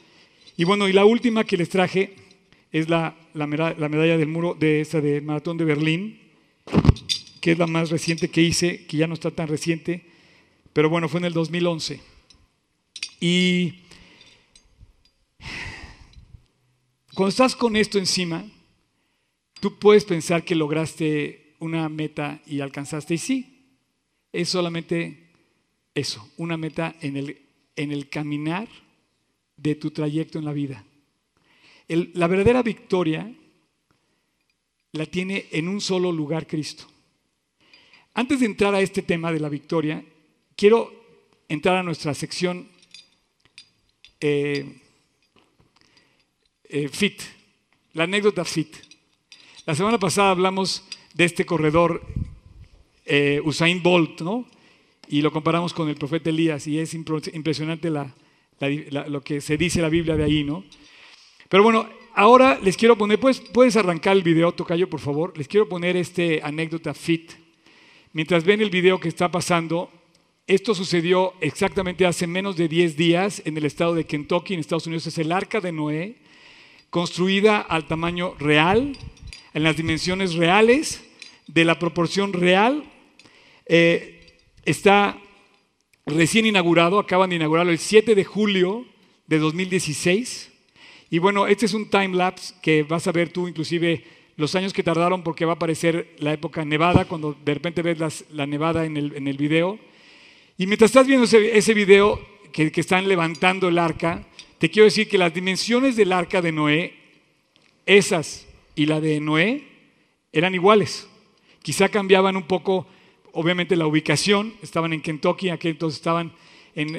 Y bueno, y la última que les traje es la, la, medalla del muro de esa de maratón de Berlín, que es la más reciente que hice, que ya no está tan reciente. Pero bueno, fue en el 2011. Y cuando estás con esto encima, tú puedes pensar que lograste una meta y alcanzaste. Y sí, es solamente eso, una meta en el, en el caminar de tu trayecto en la vida. la verdadera victoria la tiene en un solo lugar Cristo. Antes de entrar a este tema de la victoria, Quiero entrar a nuestra sección eh, eh, FIT, la anécdota FIT. La semana pasada hablamos de este corredor eh, Usain Bolt, ¿no? Y lo comparamos con el profeta Elías y es impresionante lo que se dice en la Biblia de ahí, ¿no? Pero bueno, ahora les quiero poner, ¿puedes, puedes arrancar el video, Tocayo, por favor? Les quiero poner este anécdota FIT. Mientras ven el video que está pasando, esto sucedió exactamente hace menos de 10 días en el estado de Kentucky, en Estados Unidos. Es el arca de Noé, construida al tamaño real, en las dimensiones reales, de la proporción real. Eh, está recién inaugurado, acaban de inaugurarlo el 7 de julio de 2016. Y bueno, este es un time lapse que vas a ver tú inclusive los años que tardaron porque va a aparecer la época nevada, cuando de repente ves la nevada en el, en el video. Y mientras estás viendo ese, video que, están levantando el arca, te quiero decir que las dimensiones del arca de Noé, esas y la de Noé, eran iguales. Quizá cambiaban un poco, obviamente, la ubicación. Estaban en Kentucky, aquí entonces estaban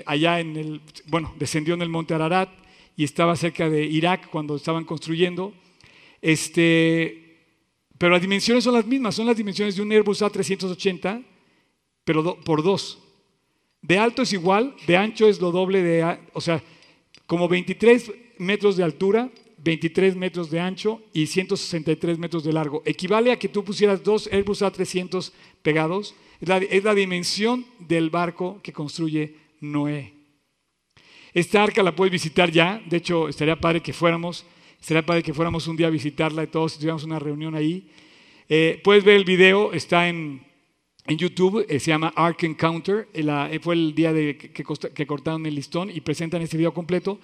allá en el, bueno, descendió en el monte Ararat y estaba cerca de Irak cuando estaban construyendo. Este, pero las dimensiones son las mismas, son las dimensiones de un Airbus A380, pero por dos. De alto es igual, de ancho es lo doble de, o sea, como 23 metros de altura, 23 metros de ancho y 163 metros de largo. Equivale a que tú pusieras dos Airbus A300 pegados. Es la, dimensión del barco que construye Noé. Esta arca la puedes visitar ya. De hecho, estaría padre que fuéramos. Estaría padre que fuéramos un día a visitarla y todos tuviéramos una reunión ahí. Eh, puedes ver el video, está en, en YouTube, eh, se llama Ark Encounter, eh, eh, fue el día que, cortaron el listón y presentan este video completo.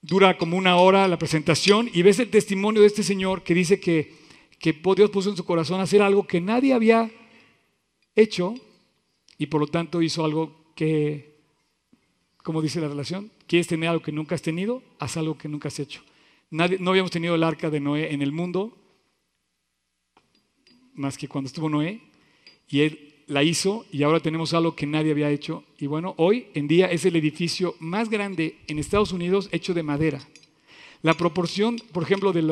Dura como una hora la presentación y ves el testimonio de este señor que dice que, que Dios puso en su corazón hacer algo que nadie había hecho y por lo tanto hizo algo que, como dice la relación, quieres tener algo que nunca has tenido, haz algo que nunca has hecho. Nadie, no habíamos tenido el arca de Noé en el mundo, más que cuando estuvo Noé, y él la hizo y ahora tenemos algo que nadie había hecho. Y bueno, hoy en día es el edificio más grande en Estados Unidos hecho de madera. La proporción, por ejemplo, de,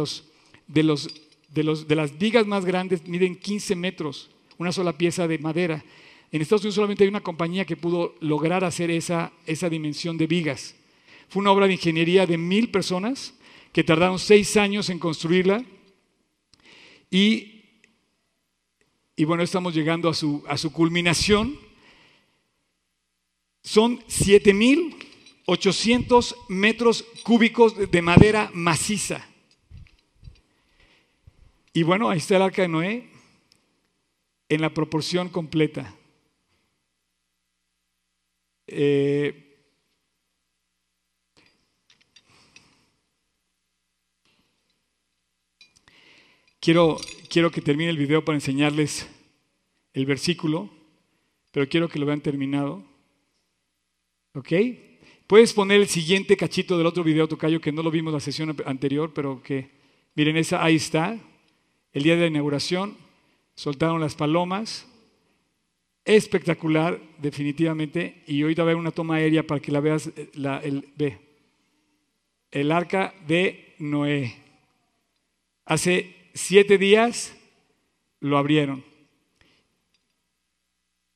las vigas más grandes miden 15 metros, una sola pieza de madera. En Estados Unidos solamente hay una compañía que pudo lograr hacer esa, esa dimensión de vigas. Fue una obra de ingeniería de mil personas que tardaron seis años en construirla y y bueno, estamos llegando a su, a su culminación. Son 7.800 metros cúbicos de madera maciza. Y bueno, ahí está el arca de Noé en la proporción completa. Eh, quiero quiero que termine el video para enseñarles el versículo, pero quiero que lo vean terminado. ¿Ok? Puedes poner el siguiente cachito del otro video, Tocayo, que no lo vimos la sesión anterior, pero que, miren, esa ahí está. El día de la inauguración, soltaron las palomas. Espectacular, definitivamente. Y ahorita va a haber una toma aérea para que la veas, eh, el, ve. El arca de Noé. Hace siete días lo abrieron.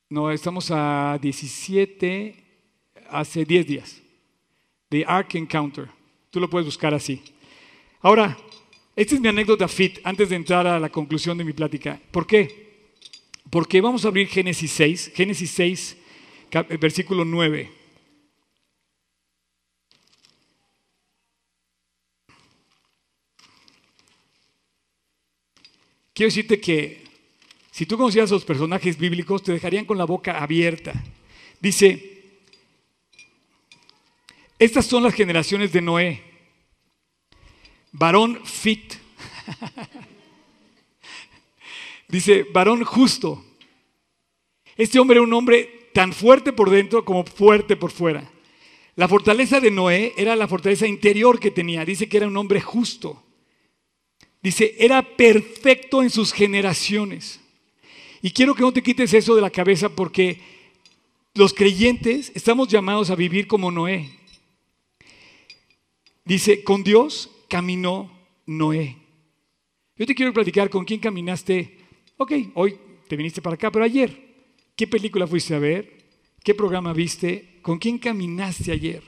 No, estamos a 17, hace 10 días. The Ark Encounter. Tú lo puedes buscar así. Ahora, esta es mi anécdota fit antes de entrar a la conclusión de mi plática. ¿Por qué? Porque vamos a abrir Génesis 6, Génesis 6, versículo 9. Quiero decirte que si tú conocieras a los personajes bíblicos, te dejarían con la boca abierta. Dice, estas son las generaciones de Noé. Varón fit. Dice, varón justo. Este hombre era un hombre tan fuerte por dentro como fuerte por fuera. La fortaleza de Noé era la fortaleza interior que tenía. Dice que era un hombre justo. Dice, era perfecto en sus generaciones. Y quiero que no te quites eso de la cabeza porque los creyentes estamos llamados a vivir como Noé. Dice, con Dios caminó Noé. Yo te quiero platicar con quién caminaste. Ok, hoy te viniste para acá, pero ayer, ¿qué película fuiste a ver? ¿Qué programa viste? ¿Con quién caminaste ayer?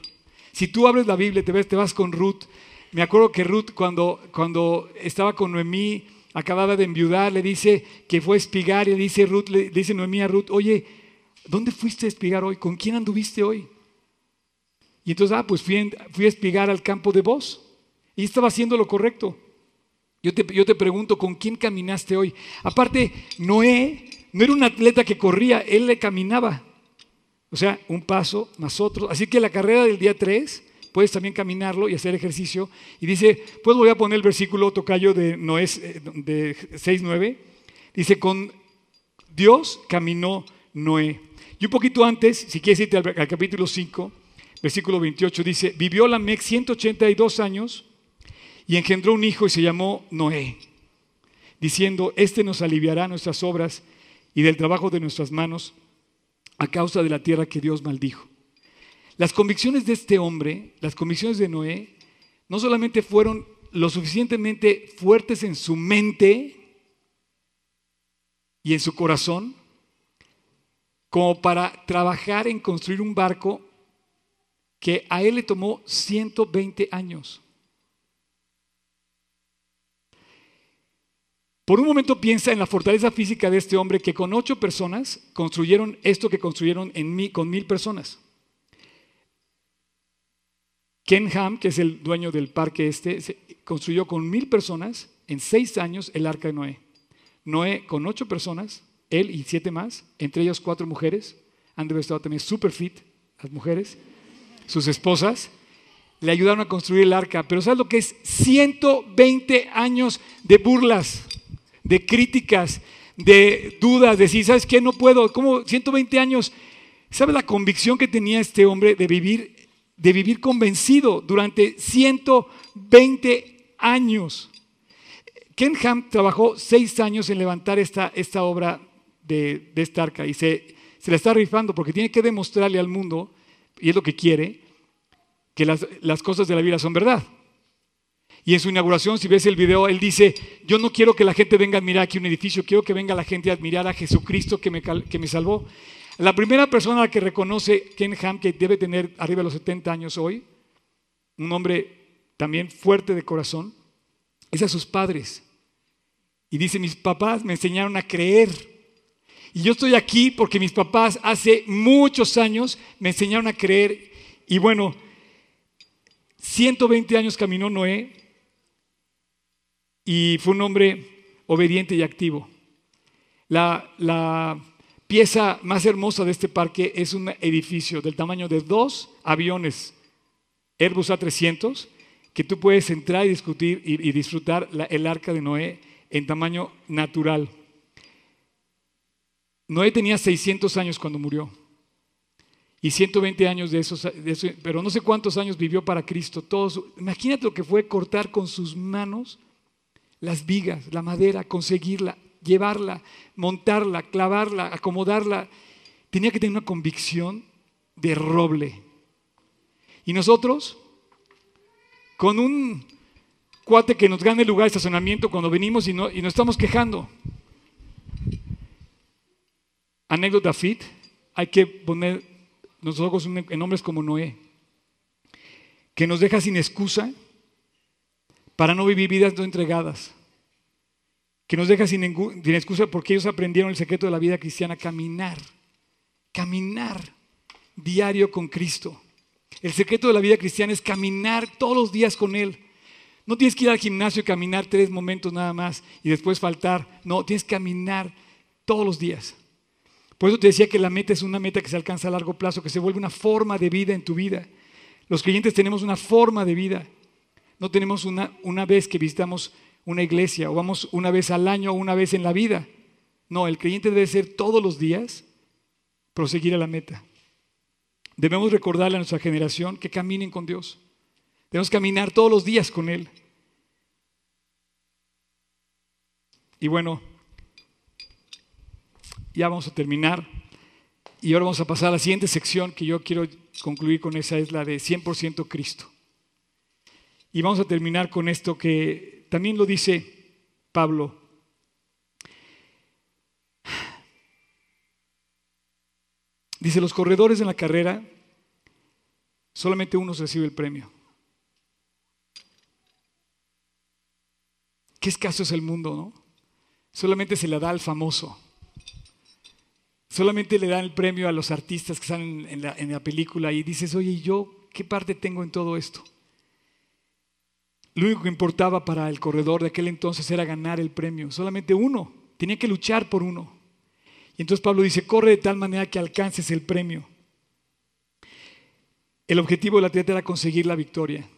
Si tú abres la Biblia, te ves, te vas con Ruth, me acuerdo que Ruth cuando, cuando estaba con Noemí, acababa de enviudar, le dice que fue a espigar y le dice, Ruth, le dice Noemí a Ruth, oye, ¿dónde fuiste a espigar hoy? ¿Con quién anduviste hoy? Y entonces, ah, pues fui, fui a espigar al campo de vos. Y estaba haciendo lo correcto. Yo te, yo te pregunto, ¿con quién caminaste hoy? Aparte, Noé no era un atleta que corría, él le caminaba. O sea, un paso más otro. Así que la carrera del día 3 puedes también caminarlo y hacer ejercicio. Y dice, pues voy a poner el versículo tocayo de Noé eh, de 6.9. Dice, con Dios caminó Noé. Y un poquito antes, si quieres irte al, capítulo 5, versículo 28, dice, vivió Lamec 182 años y engendró un hijo y se llamó Noé, diciendo, este nos aliviará nuestras obras y del trabajo de nuestras manos a causa de la tierra que Dios maldijo. Las convicciones de este hombre, las convicciones de Noé, no solamente fueron lo suficientemente fuertes en su mente y en su corazón, como para trabajar en construir un barco que a él le tomó 120 años. Por un momento piensa en la fortaleza física de este hombre que con ocho personas construyeron esto que construyeron en mí, con mil personas. Ken Ham, que es el dueño del parque este, construyó con mil personas en seis años el arca de Noé. Noé con ocho personas, él y siete más, entre ellos cuatro mujeres, han de estado también super fit, las mujeres, sus esposas, le ayudaron a construir el arca. Pero ¿sabes lo que es? 120 años de burlas, de críticas, de dudas, de si, ¿sabes qué? No puedo. ¿Cómo 120 años? ¿Sabe la convicción que tenía este hombre de vivir, de vivir convencido durante 120 años? Ken Ham trabajó seis años en levantar esta, esta obra de, de esta arca y se, se la está rifando porque tiene que demostrarle al mundo, y es lo que quiere, que las, las cosas de la vida son verdad. Y en su inauguración, si ves el video, él dice, yo no quiero que la gente venga a admirar aquí un edificio, quiero que venga la gente a admirar a Jesucristo que me, que me salvó. La primera persona la que reconoce Ken Ham, que debe tener arriba de los 70 años hoy, un hombre también fuerte de corazón, es a sus padres. Y dice, mis papás me enseñaron a creer. Y yo estoy aquí porque mis papás hace muchos años me enseñaron a creer. Y bueno, 120 años caminó Noé y fue un hombre obediente y activo. La, pieza más hermosa de este parque es un edificio del tamaño de dos aviones Airbus A300 que tú puedes entrar y discutir y, disfrutar el arca de Noé en tamaño natural. Noé tenía 600 años cuando murió y 120 años de esos, pero no sé cuántos años vivió para Cristo. Todos, imagínate lo que fue cortar con sus manos las vigas, la madera, conseguirla, llevarla, montarla, clavarla, acomodarla. Tenía que tener una convicción de roble. Y nosotros, con un cuate que nos gane lugar de estacionamiento cuando venimos y, no, y nos estamos quejando. Anécdota fit, hay que poner nosotros en hombres como Noé, que nos deja sin excusa para no vivir vidas no entregadas, que nos deja sin, excusa porque ellos aprendieron el secreto de la vida cristiana, caminar, caminar diario con Cristo. El secreto de la vida cristiana es caminar todos los días con Él. No tienes que ir al gimnasio y caminar tres momentos nada más y después faltar. No, tienes que caminar todos los días. Por eso te decía que la meta es una meta que se alcanza a largo plazo, que se vuelve una forma de vida en tu vida. Los creyentes tenemos una forma de vida. No tenemos una, una vez que visitamos una iglesia o vamos una vez al año o una vez en la vida. No, el creyente debe ser todos los días proseguir a la meta. Debemos recordarle a nuestra generación que caminen con Dios. Debemos caminar todos los días con Él. Y bueno, ya vamos a terminar. Y ahora vamos a pasar a la siguiente sección que yo quiero concluir con esa, es la de 100% Cristo. Y vamos a terminar con esto que también lo dice Pablo. Dice, los corredores en la carrera, solamente uno recibe el premio. Qué escaso es el mundo, ¿no? Solamente se le da al famoso. Solamente le dan el premio a los artistas que están en la, película y dices, oye, ¿y yo qué parte tengo en todo esto? Lo único que importaba para el corredor de aquel entonces era ganar el premio, solamente uno, tenía que luchar por uno. Y entonces Pablo dice, corre de tal manera que alcances el premio. El objetivo del atleta era conseguir la victoria,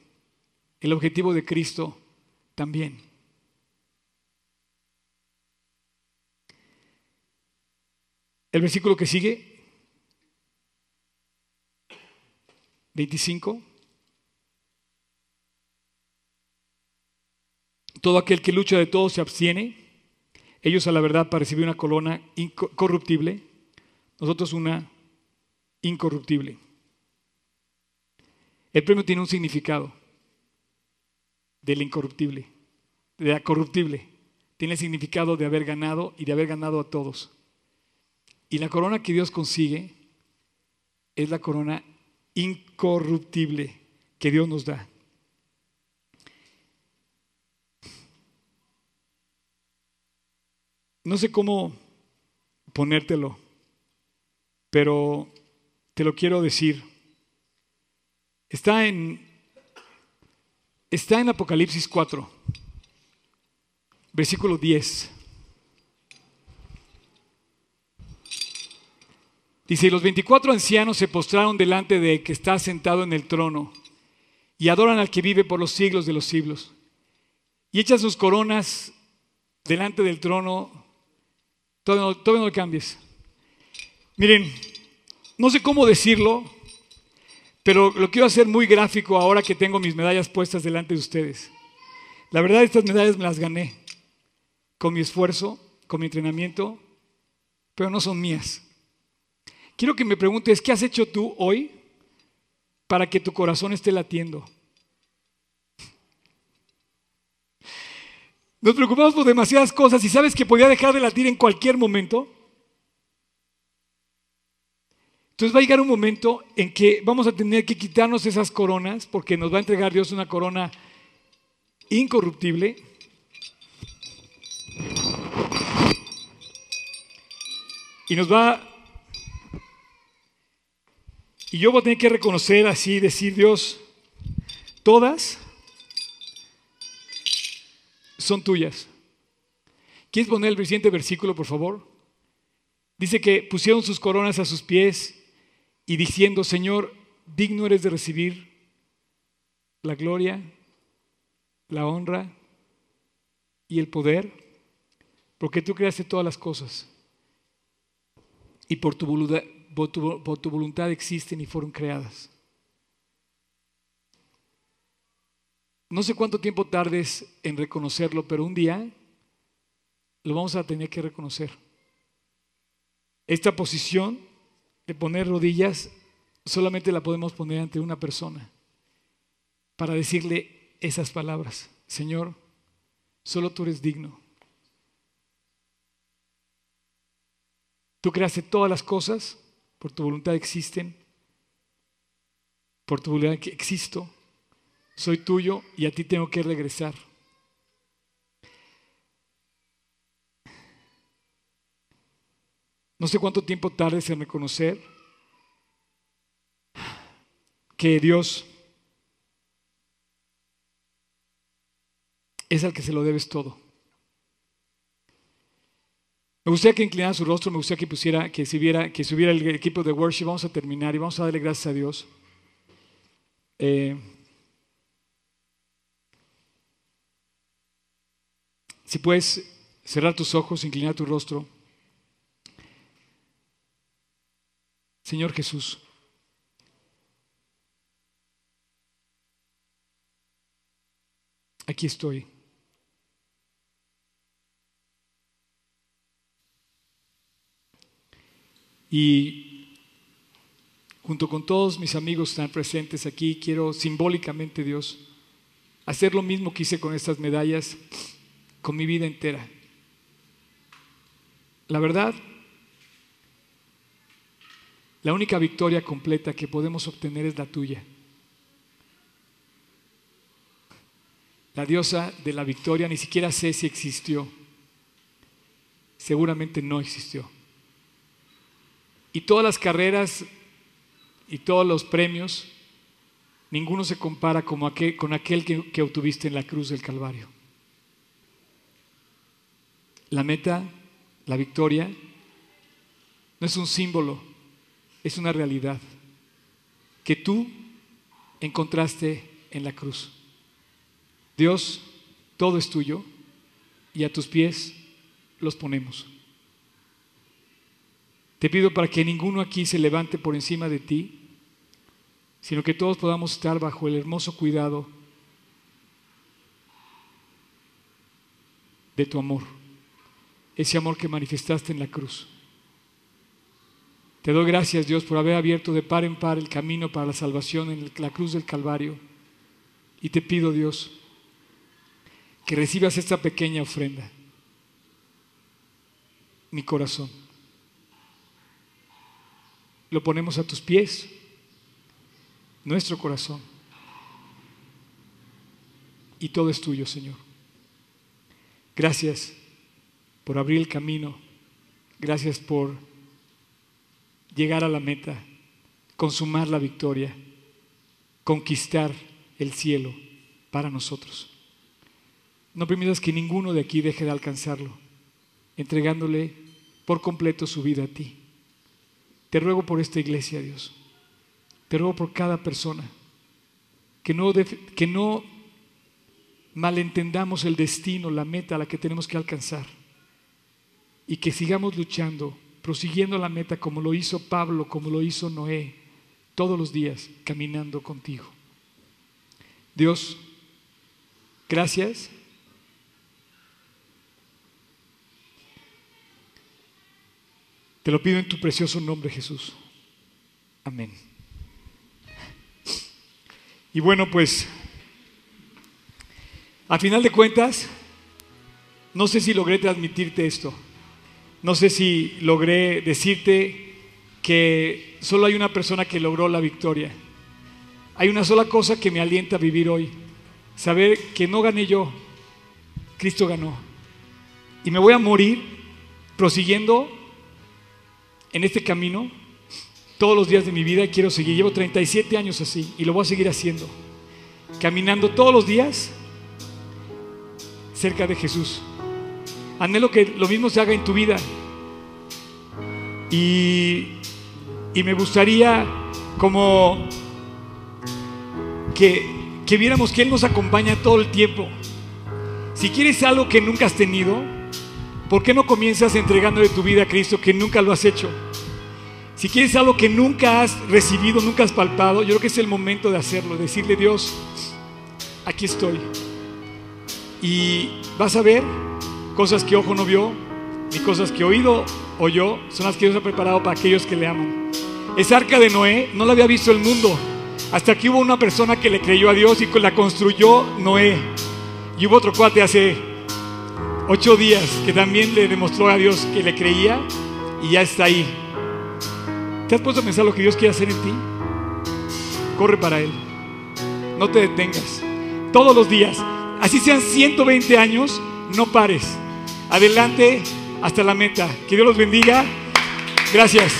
el objetivo de Cristo también. El versículo que sigue, 25. Todo aquel que lucha de todo se abstiene. Ellos a la verdad para recibir una corona incorruptible, nosotros una incorruptible. El premio tiene un significado del incorruptible, de la corruptible. Tiene el significado de haber ganado y de haber ganado a todos. Y la corona que Dios consigue es la corona incorruptible que Dios nos da. No sé cómo ponértelo, pero te lo quiero decir. Está en, está en Apocalipsis 4, versículo 10. Dice, y los 24 ancianos se postraron delante de que está sentado en el trono y adoran al que vive por los siglos de los siglos. Y echan sus coronas delante del trono Todavía no, lo cambies. Miren, no sé cómo decirlo, pero lo quiero hacer muy gráfico ahora que tengo mis medallas puestas delante de ustedes. La verdad, estas medallas me las gané con mi esfuerzo, con mi entrenamiento, pero no son mías. Quiero que me preguntes, ¿qué has hecho tú hoy para que tu corazón esté latiendo? Nos preocupamos por demasiadas cosas y sabes que podía dejar de latir en cualquier momento. Entonces va a llegar un momento en que vamos a tener que quitarnos esas coronas porque nos va a entregar Dios una corona incorruptible. Y nos va... Y yo voy a tener que reconocer así, decir Dios, todas son tuyas. ¿Quieres poner el siguiente versículo, por favor? Dice que pusieron sus coronas a sus pies y diciendo, Señor, digno eres de recibir la gloria, la honra y el poder, porque tú creaste todas las cosas y por tu voluntad, por tu, voluntad existen y fueron creadas. No sé cuánto tiempo tardes en reconocerlo, pero un día lo vamos a tener que reconocer. Esta posición de poner rodillas solamente la podemos poner ante una persona para decirle esas palabras. Señor, solo tú eres digno. Tú creaste todas las cosas, por tu voluntad existen, por tu voluntad que existo soy tuyo y a ti tengo que regresar. No sé cuánto tiempo tardes en reconocer que Dios es al que se lo debes todo. Me gustaría que inclinara su rostro, me gustaría que pusiera, que si que subiera el equipo de worship. Vamos a terminar y vamos a darle gracias a Dios. Eh, Si puedes cerrar tus ojos, inclinar tu rostro. Señor Jesús, aquí estoy. Y junto con todos mis amigos que están presentes aquí, quiero simbólicamente, Dios, hacer lo mismo que hice con estas medallas con mi vida entera. La verdad, la única victoria completa que podemos obtener es la tuya. La diosa de la victoria ni siquiera sé si existió. Seguramente no existió. Y todas las carreras y todos los premios, ninguno se compara como aquel, con aquel que, que obtuviste en la cruz del Calvario. La meta, la victoria, no es un símbolo, es una realidad que tú encontraste en la cruz. Dios, todo es tuyo y a tus pies los ponemos. Te pido para que ninguno aquí se levante por encima de ti, sino que todos podamos estar bajo el hermoso cuidado de tu amor ese amor que manifestaste en la cruz. Te doy gracias, Dios, por haber abierto de par en par el camino para la salvación en la cruz del Calvario. Y te pido, Dios, que recibas esta pequeña ofrenda, mi corazón. Lo ponemos a tus pies, nuestro corazón. Y todo es tuyo, Señor. Gracias por abrir el camino. Gracias por llegar a la meta, consumar la victoria, conquistar el cielo para nosotros. No permitas que ninguno de aquí deje de alcanzarlo, entregándole por completo su vida a ti. Te ruego por esta iglesia, Dios. Te ruego por cada persona. Que no, que no malentendamos el destino, la meta a la que tenemos que alcanzar y que sigamos luchando prosiguiendo la meta como lo hizo Pablo, como lo hizo Noé, todos los días caminando contigo. Dios, gracias. Te lo pido en tu precioso nombre, Jesús. Amén. Y bueno, pues, a final de cuentas, no sé si logré transmitirte esto. No sé si logré decirte que solo hay una persona que logró la victoria. Hay una sola cosa que me alienta a vivir hoy. Saber que no gané yo, Cristo ganó. Y me voy a morir prosiguiendo en este camino todos los días de mi vida y quiero seguir. Llevo 37 años así y lo voy a seguir haciendo. Caminando todos los días cerca de Jesús. Anhelo que lo mismo se haga en tu vida. Y, y me gustaría como que, que viéramos que Él nos acompaña todo el tiempo. Si quieres algo que nunca has tenido, ¿por qué no comienzas entregando de tu vida a Cristo que nunca lo has hecho? Si quieres algo que nunca has recibido, nunca has palpado, yo creo que es el momento de hacerlo, decirle Dios, aquí estoy. Y vas a ver cosas que ojo no vio, ni cosas que oído oyó, son las que Dios ha preparado para aquellos que le aman. Esa arca de Noé no la había visto el mundo, hasta que hubo una persona que le creyó a Dios y la construyó Noé. Y hubo otro cuate hace ocho días que también le demostró a Dios que le creía y ya está ahí. ¿Te has puesto a pensar lo que Dios quiere hacer en ti? Corre para Él. No te detengas. Todos los días, así sean 120 años, no pares. Adelante hasta la meta. Que Dios los bendiga. Gracias.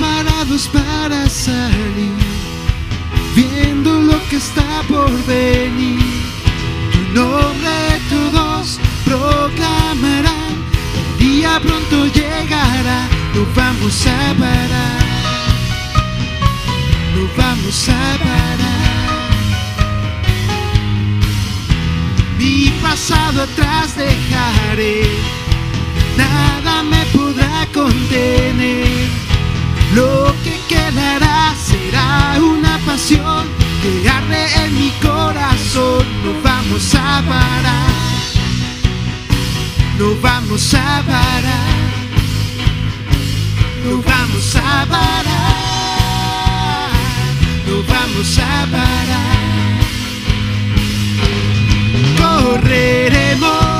Preparados para salir, que está por venir. Tu nombre todos proclamarán, el día pronto llegará, no vamos a parar, no vamos a parar. Mi pasado atrás dejaré, nada me podrá contener. Lo que quedará será una pasión que en mi corazón. No vamos a parar, no vamos a parar, no vamos a parar, no vamos a parar. Correremos,